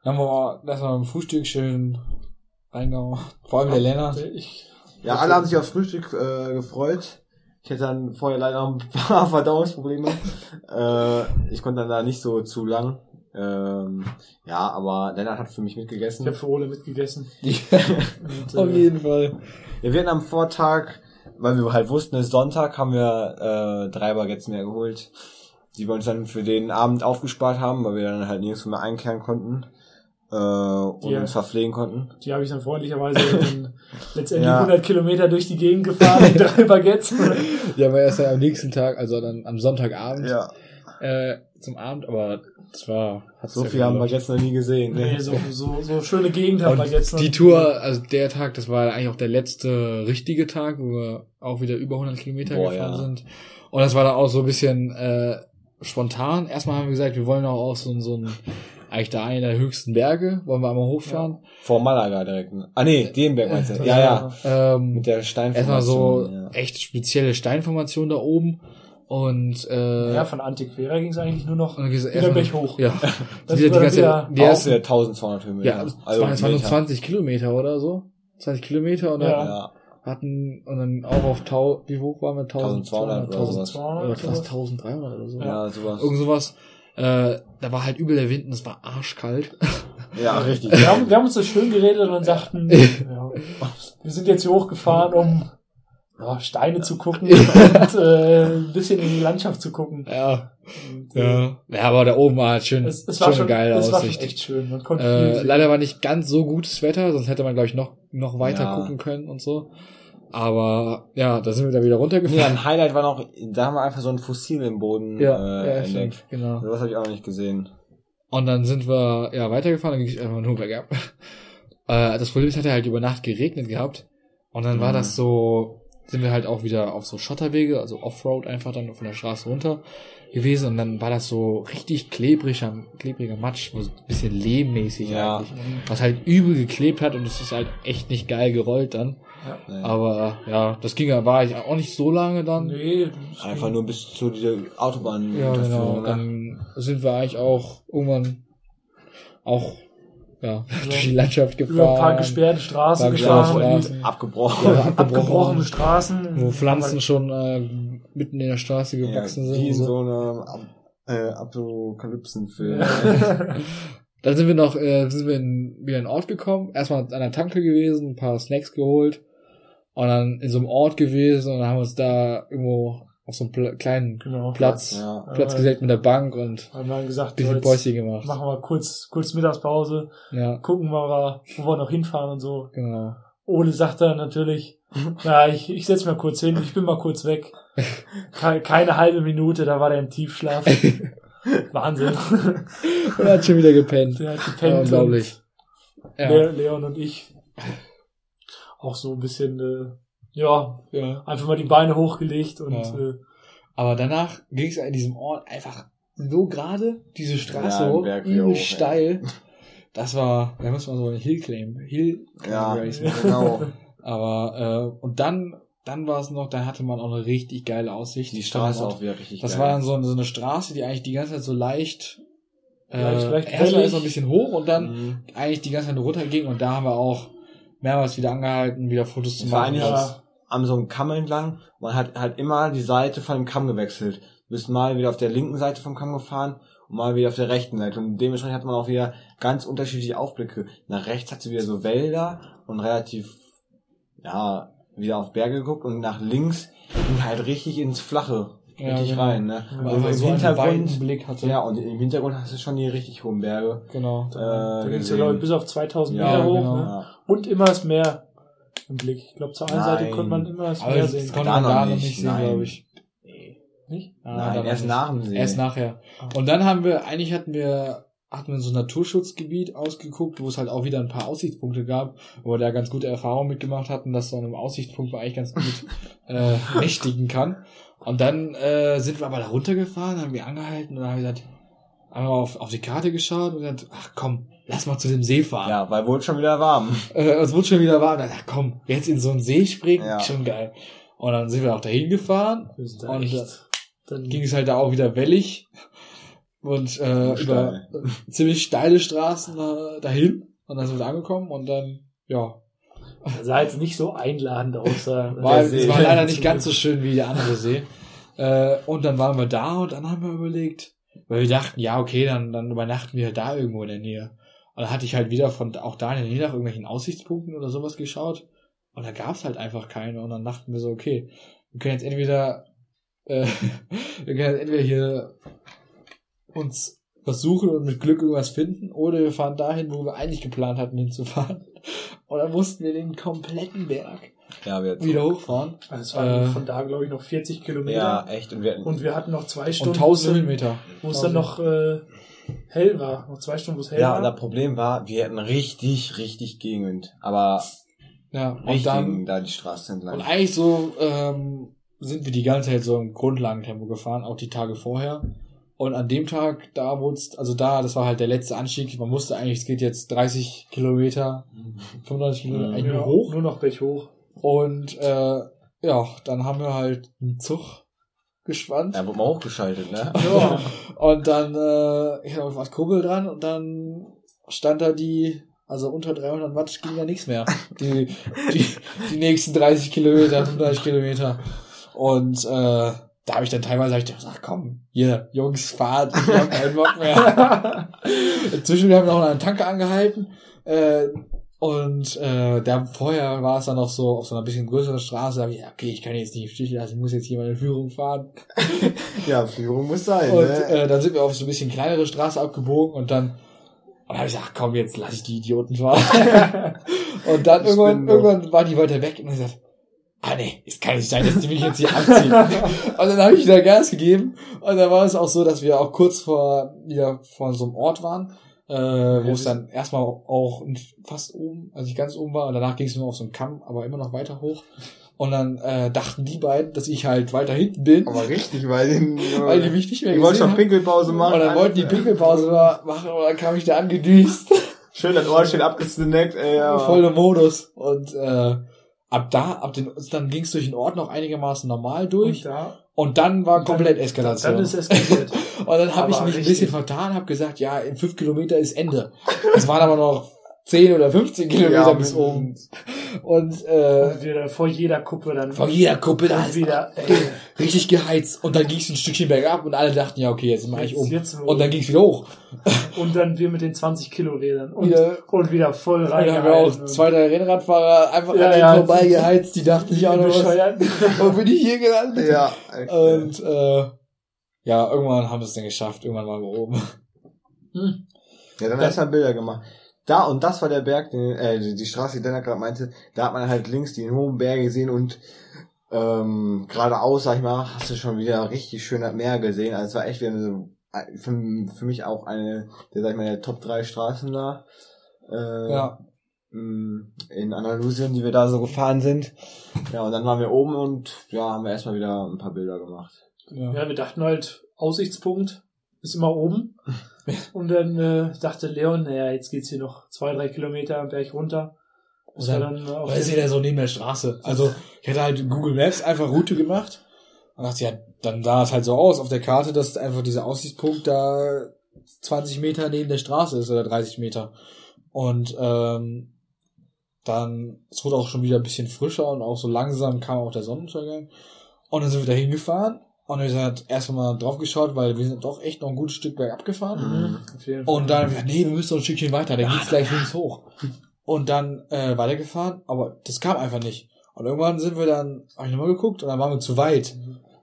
Dann haben wir mal, lass mal im Frühstück schön reingehauen. Vor allem der Lennart. Ich, Ja, alle haben sich aufs Frühstück äh, gefreut. Ich hatte dann vorher leider ein paar Verdauungsprobleme. äh, ich konnte dann da nicht so zu lang. Ähm, ja, aber Lennart hat für mich ich mitgegessen. habe für Ole mitgegessen. Und, Auf äh, jeden Fall. Ja, wir hatten am Vortag, weil wir halt wussten, es ist Sonntag, haben wir äh, drei Baguettes mehr geholt, die wir uns dann für den Abend aufgespart haben, weil wir dann halt nirgendwo mehr einkehren konnten äh, und Ja. uns verpflegen konnten. die habe ich dann freundlicherweise dann letztendlich Ja. 100 Kilometer durch die Gegend gefahren in drei Baguettes. Ja, aber erst dann am nächsten Tag, also dann am Sonntagabend Ja, äh, zum Abend, aber das war so ja viel haben gelohnt. Baguettes noch nie gesehen. Nee, Ne? so, so, so schöne Gegend haben Und Baguettes. noch. die Tour, also der Tag, das war eigentlich auch der letzte richtige Tag, wo wir auch wieder über 100 Kilometer Boah, gefahren ja. sind. Und das war dann auch so ein bisschen äh, spontan. Erstmal haben wir gesagt, wir wollen auch auf so, ein- so ein, eigentlich da einen der höchsten Berge, wollen wir einmal hochfahren. Vor Malaga direkt. ne? Ah nee, Dienberg meinst du? Ja, ja. Ähm, Mit der erstmal so Steinformation. ja. echt spezielle Steinformation da oben. Und äh, ja, von Antiquera ging es eigentlich nur noch und dann geht's wieder erstmal- Berg hoch. Ja. Das wieder die war ganze, wieder- die Auch erste, wieder 1200 Höhenmeter. ja, es waren, es waren nur Meter. 20 Kilometer oder so. 20 Kilometer und dann Ja. Ja. hatten und dann auch auf tau wie hoch waren wir? 1200 oder 1000 sowas. 1200 oder oder fast sowas. 1300 oder so. Ja, sowas. Irgend sowas. Äh, da war halt übel der Wind und es war arschkalt. Ja, richtig. Wir haben, wir haben uns das schön geredet und sagten, ja, wir sind jetzt hier hochgefahren, um ja, Steine zu gucken und äh, ein bisschen in die Landschaft zu gucken. ja. Und, äh, Ja. Ja, aber da oben war halt schön, Es, es schon war schon, eine geile es war schon Aussicht. echt schön. Man konnte Äh, leider war nicht ganz so gutes Wetter, sonst hätte man, glaube ich, noch, noch weiter Ja. gucken können und so. Aber ja, da sind wir dann wieder Ja, runtergefahren. ein Highlight war noch, da haben wir einfach so ein Fossil im Boden äh, ja, entdeckt. genau. Das habe ich auch noch nicht gesehen. Und dann sind wir ja weitergefahren, dann ging es einfach nur bergab. Äh, das Problem ist, hat ja halt über Nacht geregnet gehabt. Und dann war Mhm. das so, sind wir halt auch wieder auf so Schotterwege, also Offroad einfach dann von der Straße runter gewesen. Und dann war das so richtig klebriger, klebriger Matsch, so ein bisschen lehmmäßig Ja. eigentlich. Was halt übel geklebt hat und es ist halt echt nicht geil gerollt dann. Aber ja, das ging ja, war ich auch nicht so lange dann. Nee, Einfach ging- nur bis zu dieser Autobahn. Ja, genau. ne? Dann sind wir eigentlich auch irgendwann auch ja, Über- durch die Landschaft gefahren. über ein paar gesperrte Straßen Paar gefahren. Straßen. Abgebrochen. Ja, Abgebrochene Straßen. Wo Pflanzen schon äh, mitten in der Straße Ja, gewachsen sind. wie so. so einem Ab äh, Apokalypsenfilm. Ja. Dann sind wir noch, äh, sind wir in, wieder in den Ort gekommen, erstmal an der Tanke gewesen, ein paar Snacks geholt und dann in so einem Ort gewesen und dann haben wir uns da irgendwo auf so einem Pla kleinen genau. Platz, Ja. Platz Äh, gesetzt mit der Bank und Haben gesagt, bisschen Päuschen gemacht. machen wir kurz, kurz Mittagspause, Ja, gucken wir, wo wir noch hinfahren und so. genau. Ole sagt dann natürlich, na, ich, ich setz mal kurz hin, ich bin mal kurz weg. Ke keine halbe Minute, da war der im Tiefschlaf. Wahnsinn. Und er hat schon wieder gepennt. Der hat Ja, gepennt. unglaublich. und Ja. Le Leon und ich auch so ein bisschen, äh, ja, ja. einfach mal die Beine hochgelegt und Ja. äh, Aber danach ging es in diesem Ort einfach so gerade, diese Straße Ja, hoch, übel hoch, steil. Das war, da muss man so ein Hillclaim, Hill Ja, Race genau. Aber, äh, und dann, dann war es noch, da hatte man auch eine richtig geile Aussicht. Die Straße auch wieder richtig Das geil. war dann so, so eine Straße, die eigentlich die ganze Zeit so leicht, äh, Leicht- erstmal ist so ein bisschen hoch und dann Mhm. eigentlich die ganze Zeit runterging und da haben wir auch mehrmals wieder angehalten, wieder Fotos zu Es war machen. eigentlich Ja. an so einem Kamm entlang. Man hat halt immer die Seite von dem Kamm gewechselt. Du bist mal wieder auf der linken Seite vom Kamm gefahren und mal wieder auf der rechten Seite. Und dementsprechend hat man auch wieder ganz unterschiedliche Aufblicke. Nach rechts hat sie wieder so Wälder und relativ, ja, wieder auf Berge geguckt und nach links ging halt richtig ins Flache. Ja, Richtig genau. rein, ne? Weil Und einfach im so Hintergrund, Blick hatte. ja, und im Hintergrund hast du schon die richtig hohen Berge. Genau. Äh, Da ging's ja, gesehen. glaub ich, bis auf 2000 Ja, Meter hoch. genau. Ne? Und immer das Meer im Blick. Ich glaube, zur einen Nein. Seite konnte man immer das Aber Meer das sehen. konnte Da man da noch nicht, sehen, nein. glaube ich. Nicht? Ah, Nein, erst nicht. nach dem See. Erst nachher. Ah. Und dann haben wir, eigentlich hatten wir, hatten wir so ein Naturschutzgebiet ausgeguckt, wo es halt auch wieder ein paar Aussichtspunkte gab, wo wir da ganz gute Erfahrungen mitgemacht hatten, dass so einem Aussichtspunkt man eigentlich ganz gut äh, nächtigen kann. Und dann äh, sind wir aber da runtergefahren, haben wir angehalten und dann haben wir gesagt, haben wir auf, auf die Karte geschaut und gesagt, ach komm, lass mal zu dem See fahren. Ja, weil wurde schon wieder warm. Äh, es wurde schon wieder warm. Dann, ach komm, jetzt in so einen See springen, Ja. schon geil. Und dann sind wir auch dahin gefahren. Wir sind da Und echt. Dann Ging es halt da auch wieder wellig und äh, Steil. über ziemlich steile Straßen äh, dahin. Und dann sind wir da angekommen und dann, ja, sah jetzt nicht so einladend aus. war, Der See. es war leider nicht ganz so schön wie der andere See. Äh, und dann waren wir da und dann haben wir überlegt, weil wir dachten, ja, okay, dann, dann übernachten wir da irgendwo in der Nähe. Und dann hatte ich halt wieder von auch da in der Nähe nach irgendwelchen Aussichtspunkten oder sowas geschaut. Und da gab's halt einfach keine. Und dann dachten wir so, okay, wir können jetzt entweder, äh, wir können jetzt entweder hier uns was suchen und mit Glück irgendwas finden, oder wir fahren dahin, wo wir eigentlich geplant hatten, hinzufahren. Und dann mussten wir den kompletten Berg Ja, wir wieder hochfahren. Also es waren Äh, von da, glaube ich, noch 40 Kilometer. Ja, echt. Und wir hatten, Und wir hatten noch zwei Und Stunden, 1000 Höhenmeter. wo es dann noch äh, hell war. Noch zwei Stunden, wo es hell ja, und war. das Problem war, wir hatten richtig, richtig Gegenwind. Aber Ja, und richtig dann, da die Straße entlang. und eigentlich so, ähm, sind wir die ganze Zeit so im Grundlagentempo gefahren, auch die Tage vorher. Und an dem Tag, da wurde also da, das war halt der letzte Anstieg. Man wusste eigentlich, es geht jetzt 30 Kilometer, 35 Kilometer Mhm. eigentlich ja, nur hoch. Nur noch Berg hoch. Und äh, ja, dann haben wir halt einen Zug gespannt. Da wurde mal hochgeschaltet, ne? Ja. Und dann, äh, ich hatte was Kurbel dran und dann stand da die, also unter 300 Watt ging da nichts mehr. Die, die, die nächsten 30 Kilometer, 35 Kilometer. Und äh, da habe ich dann teilweise hab ich gedacht, ach komm, hier, Jungs, fahrt, ich hab keinen Bock mehr. Inzwischen, wir haben noch einen Tanker angehalten. Äh, und äh, da vorher war es dann noch so auf so einer bisschen größeren Straße, da hab ich, okay, ich kann jetzt nicht im Stich lassen, ich muss jetzt hier meine Führung fahren. ja, Führung muss sein, Und ne? äh, dann sind wir auf so ein bisschen kleinere Straße abgebogen und dann und dann habe ich gesagt, ach komm, jetzt lass ich die Idioten fahren. und dann Ich irgendwann, irgendwann waren die weiter weg und ich gesagt, ah nee, es kann nicht sein, dass die mich jetzt hier abziehen. und dann habe ich wieder Gas gegeben und dann war es auch so, dass wir auch kurz vor wieder vor so einem Ort waren, äh, wo es dann erstmal auch fast oben, also nicht ganz oben war und danach ging es nur auf so einen Kamm, aber immer noch weiter hoch. Und dann äh, dachten die beiden, dass ich halt weiter hinten bin, Aber richtig, weil den, weil die mich nicht mehr die wollten schon. Pinkelpause machen. Und dann wollten die Pinkelpause ma- machen und dann kam ich da angedüst. Schön das Ohr schön abgesnackt, ey. Ja. Voll im Modus. Und äh, ab da, ab den, dann ging es durch den Ort noch einigermaßen normal Und durch. da, Und dann war komplett Eskalation. dann ist es eskaliert. und dann habe ich mich ein richtig. bisschen vertan, habe gesagt, ja, in fünf Kilometer ist Ende. Es waren aber noch 10 oder 15 Kilometer Ja, bis oben. Und äh, Und dann vor jeder Kuppe dann von jeder Kuppe da und ist wieder, ey, richtig geheizt. Und dann ging es ein Stückchen bergab und alle dachten, ja, okay, jetzt jetzt, oben. jetzt Und dann ging es wieder hoch. und dann wir mit den 20 Kilorädern und, Wieder- und wieder voll Und rein. dann haben wir auch zwei, drei Rennradfahrer einfach Ja, an ja, vorbeigeheizt, die dachten sich auch noch was. Wo bin ich hier gelandet? Ja. Und äh, ja, irgendwann haben wir es dann geschafft. Irgendwann waren wir oben. Hm. Ja, dann hast du halt Bilder gemacht. Da, und das war der Berg, den, äh, die, Straße, die Denner gerade meinte, da hat man halt links die hohen Berge gesehen und ähm, geradeaus, sag ich mal, hast du schon wieder richtig schön das Meer gesehen. Also es war echt wieder eine, für, für mich auch eine, der, sag ich mal, der Top 3 Straßen da. Äh, Ja. mh, In Andalusien, die wir da so gefahren sind. Ja, und dann waren wir oben und ja, haben wir erstmal wieder ein paar Bilder gemacht. ja. Ja, wir dachten halt, Aussichtspunkt ist immer oben. Und dann äh, dachte Leon, naja, jetzt geht's hier noch zwei, drei Kilometer am Berg runter. Und dann- dann äh, Da ist ja so neben der Straße. Also ich hatte halt Google Maps einfach Route gemacht. Und dachte, ja, dann sah es halt so aus auf der Karte, dass einfach dieser Aussichtspunkt da 20 Meter neben der Straße ist oder 30 Meter. Und ähm, dann, es wurde auch schon wieder ein bisschen frischer und auch so langsam kam auch der Sonnenuntergang. Und dann sind wir da hingefahren und wir sind halt erstmal drauf geschaut, weil wir sind doch echt noch ein gutes Stück bergab gefahren. Mhm. Fall. Und dann, haben wir gesagt, nee, wir müssen noch ein Stückchen weiter, dann geht's gleich links hoch. Und dann äh, weitergefahren, aber das kam einfach nicht. Und irgendwann sind wir dann, hab ich nochmal geguckt und dann waren wir zu weit.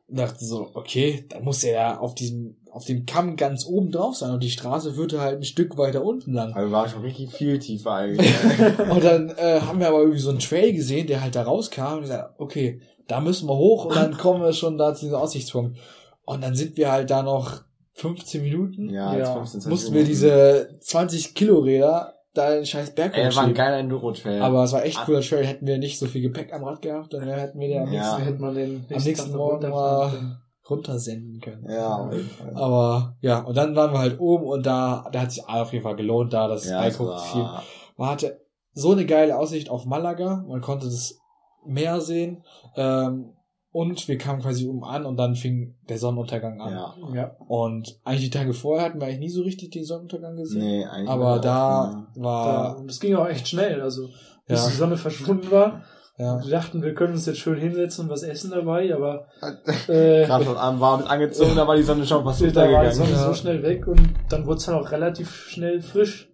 Und dachte so, okay, dann muss er ja auf diesem, auf dem Kamm ganz oben drauf sein und die Straße führte halt ein Stück weiter unten lang. Also war schon richtig viel tiefer eigentlich. Und dann äh, haben wir aber irgendwie so einen Trail gesehen, der halt da rauskam und gesagt, okay, da müssen wir hoch und dann kommen wir schon da zu diesem Aussichtspunkt. Und dann sind wir halt da noch 15 Minuten. ja, Ja. jetzt 15, 20 mussten wir diese 20 Kilo-Räder da den scheiß Berg Ey, war ein geiler Enduro-Trail. Aber es war echt cooler Trail. Hätten wir nicht so viel Gepäck am Rad gehabt, dann hätten wir den am Ja. nächsten hätte man den am nächsten Morgen mal können. runtersenden können. Ja, auf jeden Fall. Aber ja, und dann waren wir halt oben und da, da hat sich auf jeden Fall gelohnt, da das Ja, Bike es hochzuziehen. Man hatte so eine geile Aussicht auf Malaga. Man konnte das Meer sehen. Ähm, und wir kamen quasi oben an und dann fing der Sonnenuntergang an. ja. Ja. Und eigentlich die Tage vorher hatten wir eigentlich nie so richtig den Sonnenuntergang gesehen. Nee, eigentlich Aber nicht da offen, Da, war, und es ging auch echt schnell. Also, bis ja, die Sonne verschwunden war. ja. Wir dachten, wir können uns jetzt schön hinsetzen und was essen dabei, aber äh, Gerade schon am warm angezogen, da war die Sonne schon fast da war die untergegangen. Sonne Ja. so schnell weg und dann wurde es dann auch relativ schnell frisch.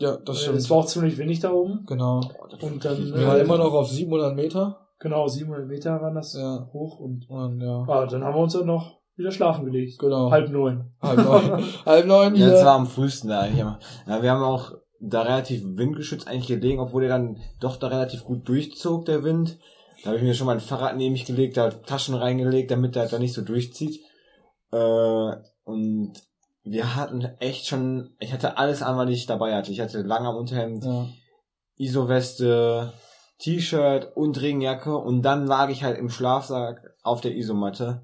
Ja, das Äh, stimmt. Es war auch ziemlich windig da oben. genau. Und dann, Wir waren äh, immer noch auf 700 Meter. Genau, 700 Meter waren das Ja. hoch und Und ja, ah, dann haben wir uns dann noch wieder schlafen gelegt. genau. Halb neun. halb neun. halb neun Ja, das war am frühesten da eigentlich immer. Ja, wir haben auch da relativ windgeschützt eigentlich gelegen, obwohl der dann doch da relativ gut durchzog, der Wind. Da habe ich mir schon mein Fahrrad neben mich gelegt, da Taschen reingelegt, damit der da nicht so durchzieht. Äh, und wir hatten echt schon, ich hatte alles an, was ich dabei hatte. Ich hatte lang am Unterhemd, ja. ISO-Weste, T-Shirt und Regenjacke und dann lag ich halt im Schlafsack auf der Isomatte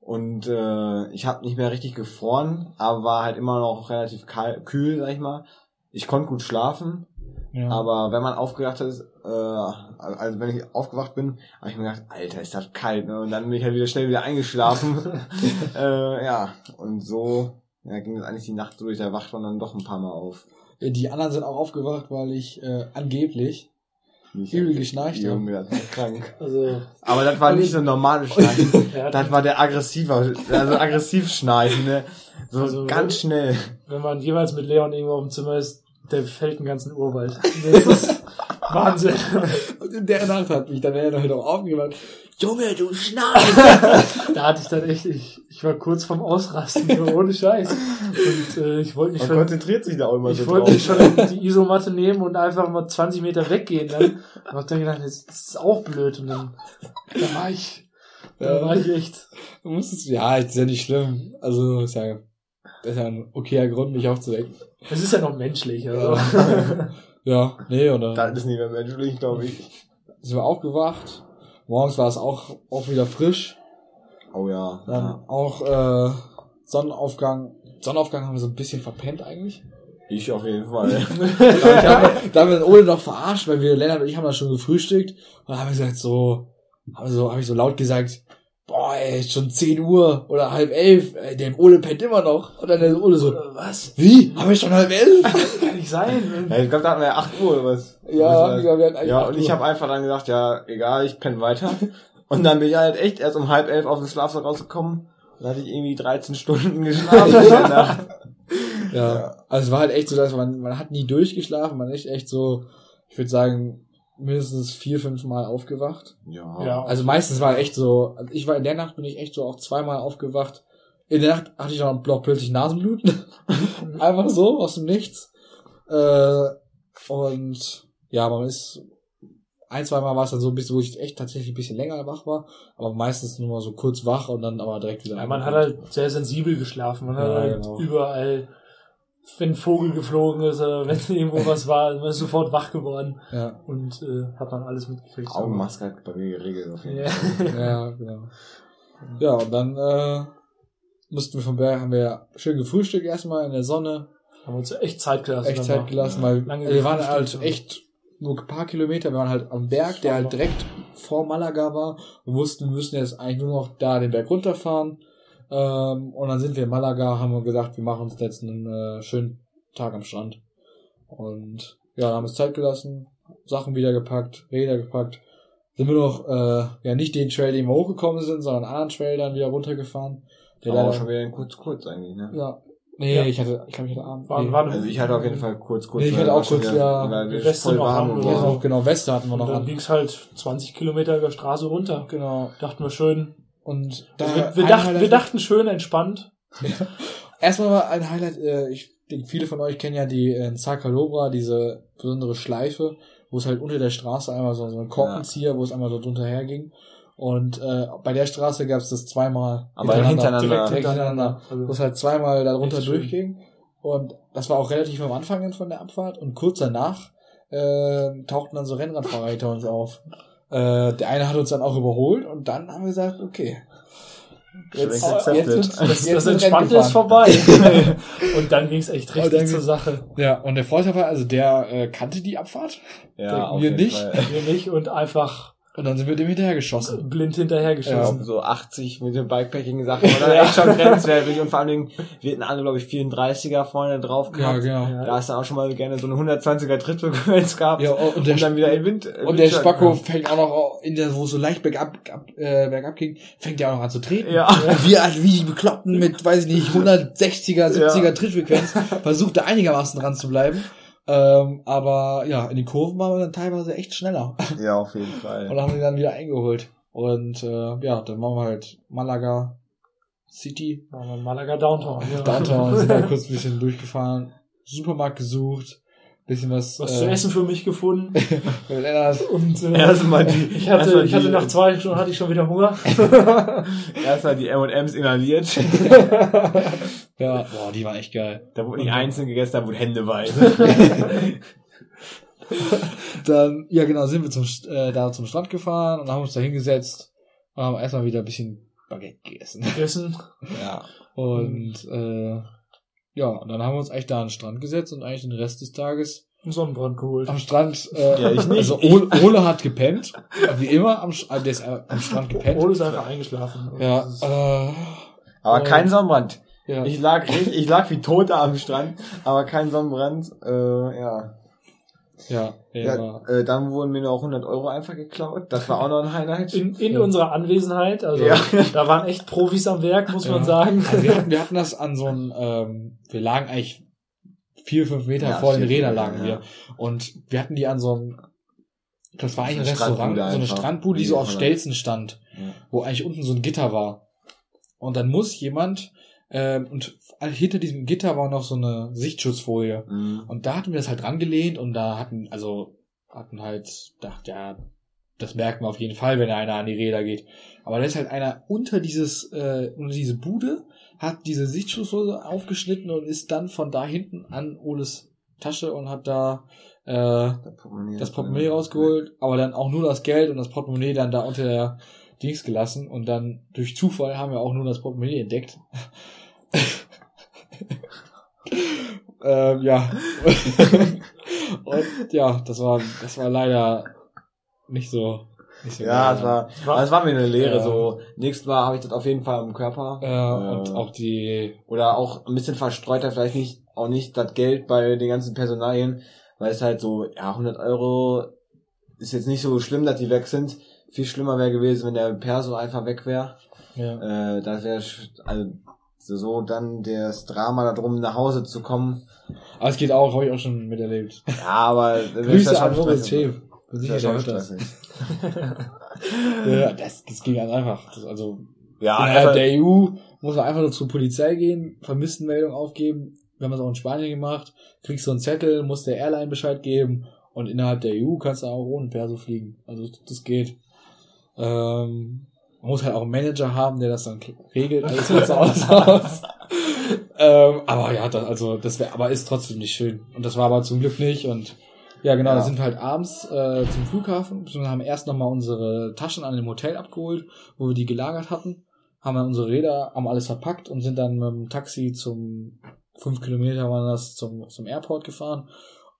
und äh, ich habe nicht mehr richtig gefroren, aber war halt immer noch relativ kal kühl, sag ich mal. Ich konnte gut schlafen, ja. aber wenn man aufgewacht ist, äh, also wenn ich aufgewacht bin, habe ich mir gedacht, Alter, ist das kalt, ne? Und dann bin ich halt wieder schnell wieder eingeschlafen. äh, ja, und so ja, ging das eigentlich die Nacht durch, da wacht man dann doch ein paar Mal auf. Die anderen sind auch aufgewacht, weil ich äh, angeblich Nicht übel geschnarcht habe. Junge, das war krank. Also, Aber das war nicht so ein normales Schnarchen. Das war der aggressiver, also aggressiv Schnarchen, ne? So Also, ganz schnell. wenn man jeweils mit Leon irgendwo auf dem Zimmer ist, der fällt den ganzen Urwald. Das ist Wahnsinn. Und in der Nacht hat mich dann er auch aufgewacht. Junge, du schnarchst! Da hatte ich dann echt, ich, ich war kurz vorm Ausrasten, ohne Scheiß. Und äh, ich wollte mich Man schon, konzentriert sich da auch immer ich so wollte drauf. schon die Isomatte nehmen und einfach mal 20 Meter weggehen dann. Und hab dann gedacht, das ist auch blöd. Und dann, da war ich, da Ja. war ich echt, Du musstest, ja, ist ja nicht schlimm. Also, ist ja, das ist ja ein okayer Grund, mich aufzuwecken. es ist ja noch menschlich. Also. Ja, nee, dann Das ist nicht mehr menschlich, glaube ich. sind wir aufgewacht. Morgens war es auch, auch wieder frisch. Oh ja. Dann ja. auch äh, Sonnenaufgang. Sonnenaufgang haben wir so ein bisschen verpennt eigentlich. Ich auf jeden Fall. Da haben wir, Ole noch verarscht, weil wir, Lennart und ich haben da schon gefrühstückt. Und dann haben wir gesagt, so, haben so, habe ich so laut gesagt, boah, ey, ist schon 10 Uhr oder halb elf, ey, der Ole pennt immer noch. Und dann der Ole so, Was? wie? Haben wir schon halb elf? Kann nicht sein. ja, ich glaube, da hatten wir ja 8 Uhr oder was. Ja, was wir hatten eigentlich ja und ich habe einfach dann gesagt, ja, egal, ich penne weiter. Und dann bin ich halt echt erst um halb elf aus dem Schlafsack rausgekommen. Dann hatte ich irgendwie 13 Stunden geschlafen in der Nacht. Ja. Also es war halt echt so, dass man, man hat nie durchgeschlafen, man ist echt so, ich würde sagen, mindestens vier, fünf Mal aufgewacht. Ja. Ja. Also meistens war echt so, also ich war in der Nacht bin ich echt so auch zweimal aufgewacht. In der Nacht hatte ich dann noch plötzlich Nasenbluten. Einfach so, aus dem Nichts. Äh, und ja, man ist ein, zwei Mal war es dann so ein bisschen, wo ich echt tatsächlich ein bisschen länger wach war, aber meistens nur mal so kurz wach und dann aber direkt wieder. Ja, man hat halt sehr sensibel geschlafen. Man hat Ja, halt genau. überall, wenn ein Vogel geflogen ist oder wenn irgendwo was war, man ist sofort wach geworden ja, und äh, hat man alles mitgekriegt. Augenmaske hat bei mir geregelt auf jeden Ja. Fall. ja, genau. Ja, und dann äh, mussten wir vom Berg, haben wir schön gefrühstückt erstmal in der Sonne, Haben uns echt Zeit gelassen. echt. Zeit gelassen, ja. weil Lange wir waren halt und- echt nur ein paar Kilometer, wir waren halt am Berg, der halt direkt vor Malaga war. Wir wussten, wir müssen jetzt eigentlich nur noch da den Berg runterfahren. Ähm, und dann sind wir in Malaga, haben wir gesagt, wir machen uns jetzt einen äh, schönen Tag am Strand. Und ja, dann haben wir uns Zeit gelassen, Sachen wieder gepackt, Räder gepackt. Sind wir noch, äh, ja nicht den Trail, den wir hochgekommen sind, sondern einen anderen Trail dann wieder runtergefahren. Der leider, schon wieder kurz, kurz eigentlich, ne? ja. Nee, Ja. ich hatte, ich glaube, ich hatte Abend. War, nee. war Also ich hatte auf jeden Fall kurz, kurz. Nee, ich hatte war auch schon kurz, wieder- ja, weil die es Weste noch warm und genau, genau, Weste hatten wir und noch dann an. ging's halt 20 Kilometer der Straße runter. Genau. Dachten wir schön. Und da wir, wir, Highlight- wir dachten schön entspannt. Erstmal war ein Highlight, äh, ich denke, viele von euch kennen ja die äh, Zacalobra, diese besondere Schleife, wo es halt unter der Straße einmal so, so ein Korkenzieher, wo es einmal so drunter herging. Und äh, bei der Straße gab es das zweimal Aber hintereinander. direkt hintereinander, Also, wo es halt zweimal darunter Echt schön. durchging. Und das war auch relativ am Anfang von der Abfahrt. Und kurz danach äh, tauchten dann so Rennradfahrer hinter uns auf. Äh, der eine hat uns dann auch überholt und dann haben wir gesagt, okay. Jetzt accepted. wird- das, das jetzt wird Entspannte ist vorbei. und dann ging's echt Aber richtig dann zur ging- Sache. Ja, und der Vorteil war, also der äh, kannte die Abfahrt. Ja, wir nicht. Fall. Wir nicht und einfach Und dann sind wir dem hinterhergeschossen. blind hinterhergeschossen. glaube, so 80 mit den Bikepacking-Sachen war dann echt schon grenzwertig und vor allen Dingen, wir hatten alle, glaube ich, 34er vorne drauf Ja, gehabt. genau. Ja. Da hast du auch schon mal gerne so eine 120er Trittfrequenz gehabt. Ja, und der, und dann wieder in Wind. und der Spacko fängt auch noch in der, wo es so leicht bergab, ab, äh, bergab ging, fängt er auch noch an zu treten. Ja. Und wir halt wie die Bekloppten mit, weiß ich nicht, 160er, 70er Ja. Trittfrequenz versucht da einigermaßen dran zu bleiben. Ähm, aber ja, in den Kurven waren wir dann teilweise echt schneller. Ja, auf jeden Und Fall. haben die dann wieder eingeholt. Und äh, ja, dann waren wir halt Malaga City, Waren wir in Malaga Downtown. Ja. Downtown, sind da kurz ein bisschen durchgefahren, Supermarkt gesucht, bisschen was, Was äh, zu essen für mich gefunden. mit Lennart. Und äh, Erstmal die, ich hatte, erstmal ich hatte die- nach zwei Stunden hatte ich schon wieder Hunger. Erstmal die M&M's inhaliert. Ja, boah, die waren echt geil. Da wurde nicht einzeln gegessen, da wurde händeweise. Dann, ja genau, sind wir zum, äh, da zum Strand gefahren und haben uns da hingesetzt und haben erstmal wieder ein bisschen Baguette gegessen. Gegessen. ja. Und äh, ja, und dann haben wir uns eigentlich da an den Strand gesetzt und eigentlich den Rest des Tages Einen Sonnenbrand geholt. am Strand, äh, Ja, ich nicht. also Ole, Ole hat gepennt, wie immer, am, äh, der ist am Strand gepennt. Ole ist einfach eingeschlafen. Ja, äh, Aber kein Sonnenbrand. Ja. Ich lag, richtig- ich lag wie tot da am Strand, aber kein Sonnenbrand. Äh, ja. ja, ja, ja äh, dann wurden mir noch 100 Euro einfach geklaut. Das war auch noch ein Highlight. in, in Ja. unserer Anwesenheit, also Ja. da waren echt Profis am Werk, muss man sagen. Also wir, hatten, wir hatten das an so einem, ähm, wir lagen eigentlich vier, fünf Meter vor den Rädern lagen wir. Und wir hatten die an so einem, das war eigentlich ein Restaurant, so eine. Strandbude, die so auf Stelzen stand, wo eigentlich unten so ein Gitter war. Und dann muss jemand, ähm, und hinter diesem Gitter war noch so eine Sichtschutzfolie. Mhm. Und da hatten wir das halt rangelehnt und da hatten, also, hatten halt, dachte, ja, das merkt man auf jeden Fall, wenn einer an die Räder geht. Aber da ist halt einer unter dieses, äh, unter diese Bude, hat diese Sichtschutzfolie aufgeschnitten und ist dann von da hinten an Oles Tasche und hat da äh, Das Portemonnaie, das Portemonnaie rausgeholt, aber dann auch nur das Geld und das Portemonnaie dann da unter der Dings gelassen und dann durch Zufall haben wir auch nur das Portemonnaie entdeckt. ähm, ja. und ja, das war, das war leider nicht so, nicht so Ja, es war, War- es war mir eine Lehre. Ja. So, nächstes Mal habe ich das auf jeden Fall am Körper. Ja, und Äh, auch die, oder auch ein bisschen verstreuter, vielleicht nicht, auch nicht das Geld bei den ganzen Personalien, weil es halt so, ja, 100 Euro ist jetzt nicht so schlimm, dass die weg sind. Viel schlimmer wäre gewesen, wenn der Perso einfach weg wäre. ja. Äh, das wäre, also, so dann das Drama darum, nach Hause zu kommen. Aber es geht auch, habe ich auch schon miterlebt. Ja, aber das Grüße an Moritz. Schäf. Das Sicher, das. stressig. Ja, das, das ging ganz einfach. Das, also Ja, Innerhalb der EU muss man einfach nur zur Polizei gehen, Vermisstenmeldung aufgeben. Wir haben das auch in Spanien gemacht. Kriegst du einen Zettel, musst der Airline Bescheid geben und innerhalb der EU kannst du auch ohne Perso fliegen. Also das geht. Ähm, man muss halt auch einen Manager haben, der das dann regelt, alles was aus. aus. ähm, aber ja, das, also das wäre, aber ist trotzdem nicht schön. Und das war aber zum Glück nicht. Und ja, genau, Ja. da sind wir halt abends äh, zum Flughafen, beziehungsweise haben erst nochmal unsere Taschen an dem Hotel abgeholt, wo wir die gelagert hatten, haben dann unsere Räder, haben alles verpackt und sind dann mit dem Taxi zum fünf Kilometer waren das zum, zum Airport gefahren.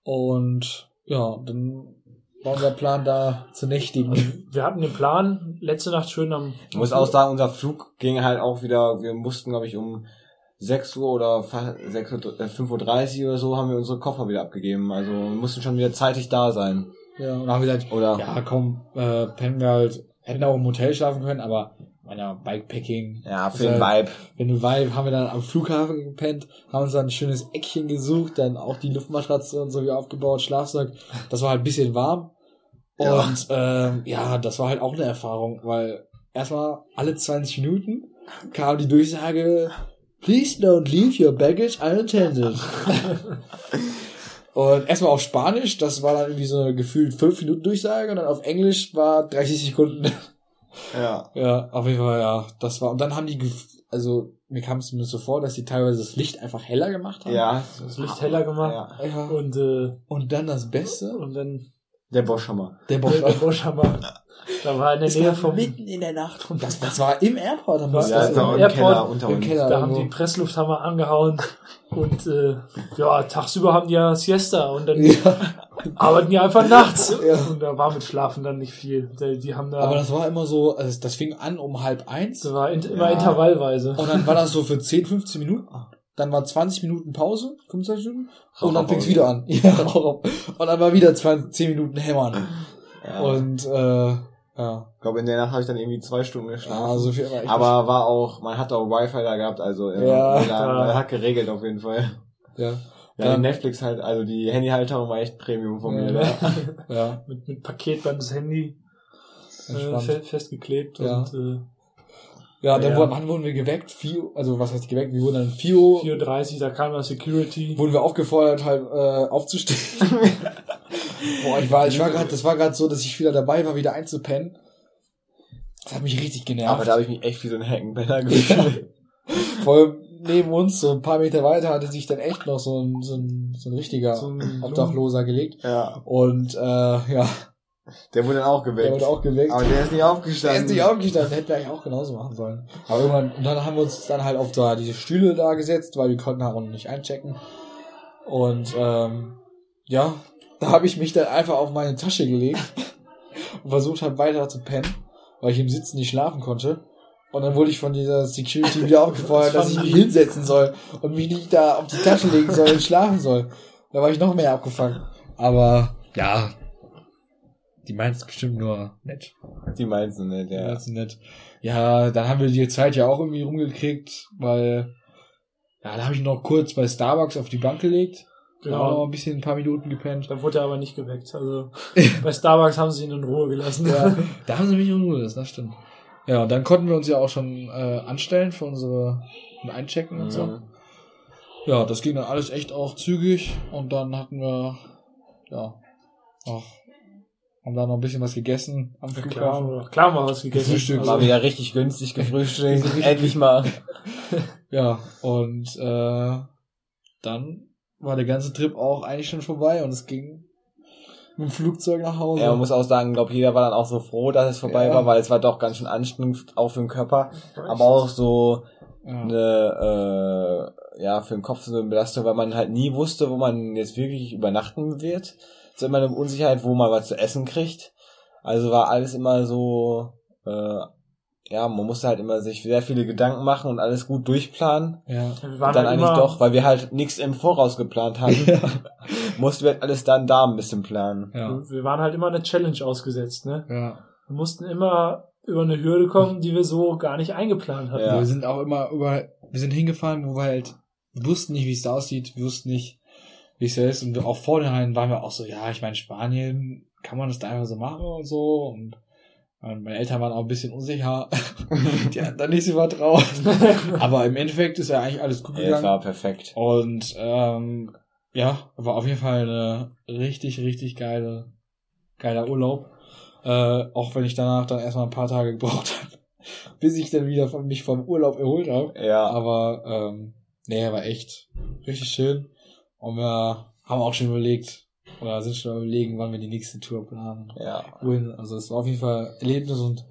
Und ja, dann war unser Plan da zu nächtigen. Wir hatten den Plan, letzte Nacht schön am. Ich muss auch sagen, unser Flug ging halt auch wieder, wir mussten, glaube ich, um 6 Uhr oder fa- 6 Uhr, äh, 5.30 Uhr oder so haben wir unsere Koffer wieder abgegeben. Also wir mussten schon wieder zeitig da sein. Ja, und dann haben wir gesagt, Oder ja komm, äh, pennen wir halt, hätten auch im Hotel schlafen können, aber meiner Bikepacking. ja, für den halt- Vibe. Wenn du Vibe, haben wir dann am Flughafen gepennt, haben uns dann ein schönes Eckchen gesucht, dann auch die Luftmatratze und so wie aufgebaut, Schlafsack. Das war halt ein bisschen warm. Ja. Und ähm, ja, das war halt auch eine Erfahrung, weil erstmal alle 20 Minuten kam die Durchsage, please don't leave your baggage unattended. und erstmal auf Spanisch, das war dann irgendwie so eine gefühlt 5 Minuten Durchsage und dann auf Englisch war 30 Sekunden. Ja. Ja, auf jeden Fall, ja. Das war, und dann haben die, gef- also, mir kam es zumindest so vor, dass die teilweise das Licht einfach heller gemacht haben. Ja. Das Licht heller gemacht. ja. ja. Und, äh, Und dann das Beste, und dann Der Boschhammer. der der, Bosch. der Boschhammer. Da war in der Das Nähe war vom, mitten in der Nacht. Und das, das war im Airport. Wir Ja, das ist im Airport, Keller unter im uns. Keller. da haben die Presslufthammer angehauen. Und äh, ja, tagsüber haben die ja Siesta und dann Ja. arbeiten die einfach nachts. Ja. Und da war mit Schlafen dann nicht viel. Die, die haben da, Aber das war immer so, also das fing an um halb eins. das war in, immer Ja. intervallweise. Und dann war das so für 10, 15 Minuten. Dann war 20 Minuten Pause, 25 Minuten. Und dann fing es Raucherpause. wieder an. Ja, und dann war wieder 20, 10 Minuten hämmern. Ja. Und, äh, ja. ich glaube, in der Nacht habe ich dann irgendwie zwei Stunden geschlafen. Ja, so viel war Aber war auch, man hat auch Wi-Fi da gehabt, also äh, Ja. man, Ja. man hat geregelt auf jeden Fall. Ja. Ja, Ja. die Netflix halt, also die Handyhalterung war echt Premium von mir. Ja. Da. Ja. mit, mit Paketband das Handy äh, festgeklebt. Ja. Und äh, Ja, dann Ja. Wurden, wann wurden wir geweckt? 4, also was heißt geweckt? Wir wurden dann 4 Uhr, 4.30 Uhr, da kam das Security. wurden wir aufgefordert, halt äh, aufzustehen. Boah, ich war, ich war gerade, das war gerade so, dass ich wieder dabei war, wieder einzupennen. Das hat mich richtig genervt. Aber da habe ich mich echt wie so ein Heckenpenner gefühlt. Vor allem neben uns, so ein paar Meter weiter, hatte sich dann echt noch so ein, so ein, so ein richtiger So ein Obdachloser gelegt. ja, Und äh, ja, der wurde dann auch der geweckt. wurde auch geweckt. Aber der ist nicht Der aufgestanden. ist nicht aufgestanden, hätten wir eigentlich auch genauso machen sollen. Aber irgendwann, und dann haben wir uns dann halt auf da diese Stühle da gesetzt, weil wir konnten halt auch noch nicht einchecken. Und ähm, ja, da habe ich mich dann einfach auf meine Tasche gelegt und versucht halt weiter zu pennen, weil ich im Sitzen nicht schlafen konnte. Und dann wurde ich von dieser Security wieder aufgefordert, Das dass ich mich hinsetzen soll und mich nicht da auf die Tasche legen soll und schlafen soll. Da war ich noch mehr abgefangen. Aber ja, die meint es bestimmt nur nett. Die meinst du nicht, Ja. ja. Das ist nett. Ja, dann haben wir die Zeit ja auch irgendwie rumgekriegt, weil ja, da habe ich noch kurz bei Starbucks auf die Bank gelegt. Genau. Noch ein bisschen ein paar Minuten gepennt. Da wurde er aber nicht geweckt. Also bei Starbucks haben sie ihn in Ruhe gelassen. Ja, da haben sie mich in Ruhe gelassen, das stimmt. Ja, und dann konnten wir uns ja auch schon äh, anstellen für unsere und einchecken und so. Mhm. Ja, das ging dann alles echt auch zügig und dann hatten wir ja auch haben da noch ein bisschen was gegessen am Klar, Flughafen. klar haben wir was gegessen. Frühstück. Also, War wieder richtig günstig gefrühstückt. Endlich mal. Ja, und äh, dann war der ganze Trip auch eigentlich schon vorbei und es ging mit dem Flugzeug nach Hause. Ja, man muss auch sagen, glaube jeder war dann auch so froh, dass es vorbei Ja. war, weil es war doch ganz schön anstrengend, auch für den Körper, aber auch so ja. eine, äh, ja, für den Kopf so eine Belastung, weil man halt nie wusste, wo man jetzt wirklich übernachten wird. Ist immer eine Unsicherheit, wo man was zu essen kriegt. Also war alles immer so, äh, ja, man musste halt immer sich sehr viele Gedanken machen und alles gut durchplanen. ja. wir Und waren dann halt eigentlich immer, doch, weil wir halt nichts im Voraus geplant hatten, mussten wir halt alles dann da ein bisschen planen. Ja. wir waren halt immer eine Challenge ausgesetzt. Ne? ja. Wir mussten immer über eine Hürde kommen, die wir so gar nicht eingeplant hatten. Ja. Wir sind auch immer über, wir sind hingefahren, wo wir halt wir wussten nicht, wie es da aussieht, wir wussten nicht, wie es da ist. Und auch vornherein waren wir auch so, ja, ich meine, Spanien, kann man das da einfach so machen und so. Und meine Eltern waren auch ein bisschen unsicher. Die hatten da nicht so vertraut. Aber im Endeffekt ist ja eigentlich alles gut Ja, es gegangen. war perfekt. Und ähm, ja, war auf jeden Fall eine richtig, richtig geile, geiler Urlaub. Äh, auch wenn ich danach dann erstmal ein paar Tage gebraucht habe, bis ich dann wieder von mich vom Urlaub erholt habe. Ja, Aber ähm, nee, war echt richtig schön. Und wir haben auch schon überlegt, oder sind schon überlegen, wann wir die nächste Tour planen. ja. Wohin. Also es war auf jeden Fall Erlebnis und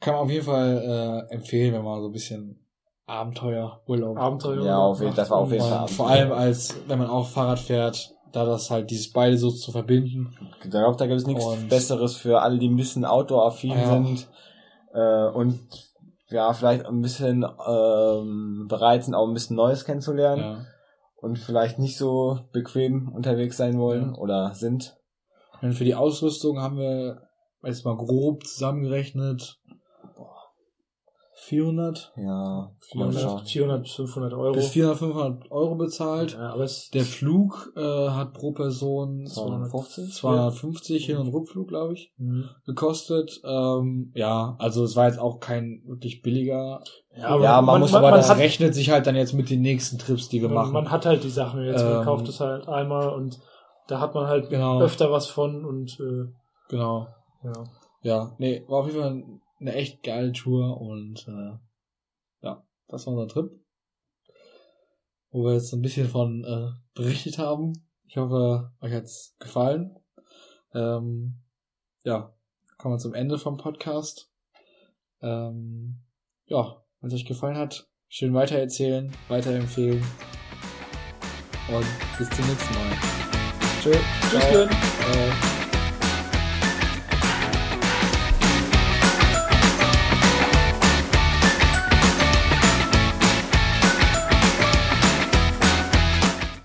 kann man auf jeden Fall äh, empfehlen, wenn man so ein bisschen Abenteuer, Urlaub Abenteuer. Ja, auf jeden- das war auf jeden Fall Vor allem als, wenn man auch Fahrrad fährt, da das halt dieses beide so zu verbinden. Ich glaube, da gibt es nichts Und- Besseres für alle, die ein bisschen outdoor-affin Ja. sind äh, und ja, vielleicht ein bisschen ähm, bereit sind, auch ein bisschen Neues kennenzulernen Ja. Und vielleicht nicht so bequem unterwegs sein wollen Ja. oder sind. Und für die Ausrüstung haben wir jetzt mal grob zusammengerechnet 400 Ja, 400, 400 500 Euro. bis 400, 500 Euro bezahlt. Ja, aber Der Flug äh, hat pro Person 250? 250 Hin- und Rückflug, glaube ich, Mhm. gekostet. Ähm, ja, also es war jetzt auch kein wirklich billiger. Ja, Ja, man muss aber man das hat, rechnet sich halt dann jetzt mit den nächsten Trips, die wir man, machen. man hat halt die Sachen jetzt, man Ähm, kauft es halt einmal und da hat man halt Genau. öfter was von und äh, genau. ja. Ja, nee, war auf jeden Fall eine echt geile Tour und äh, ja, das war unser Trip. Wo wir jetzt ein bisschen von äh, berichtet haben. Ich hoffe, euch hat's gefallen. Ähm, ja, kommen wir zum Ende vom Podcast. Ähm, ja, wenn es euch gefallen hat, schön weitererzählen, weiterempfehlen. Und bis zum nächsten Mal. Tschö. Tschüss, Ciao.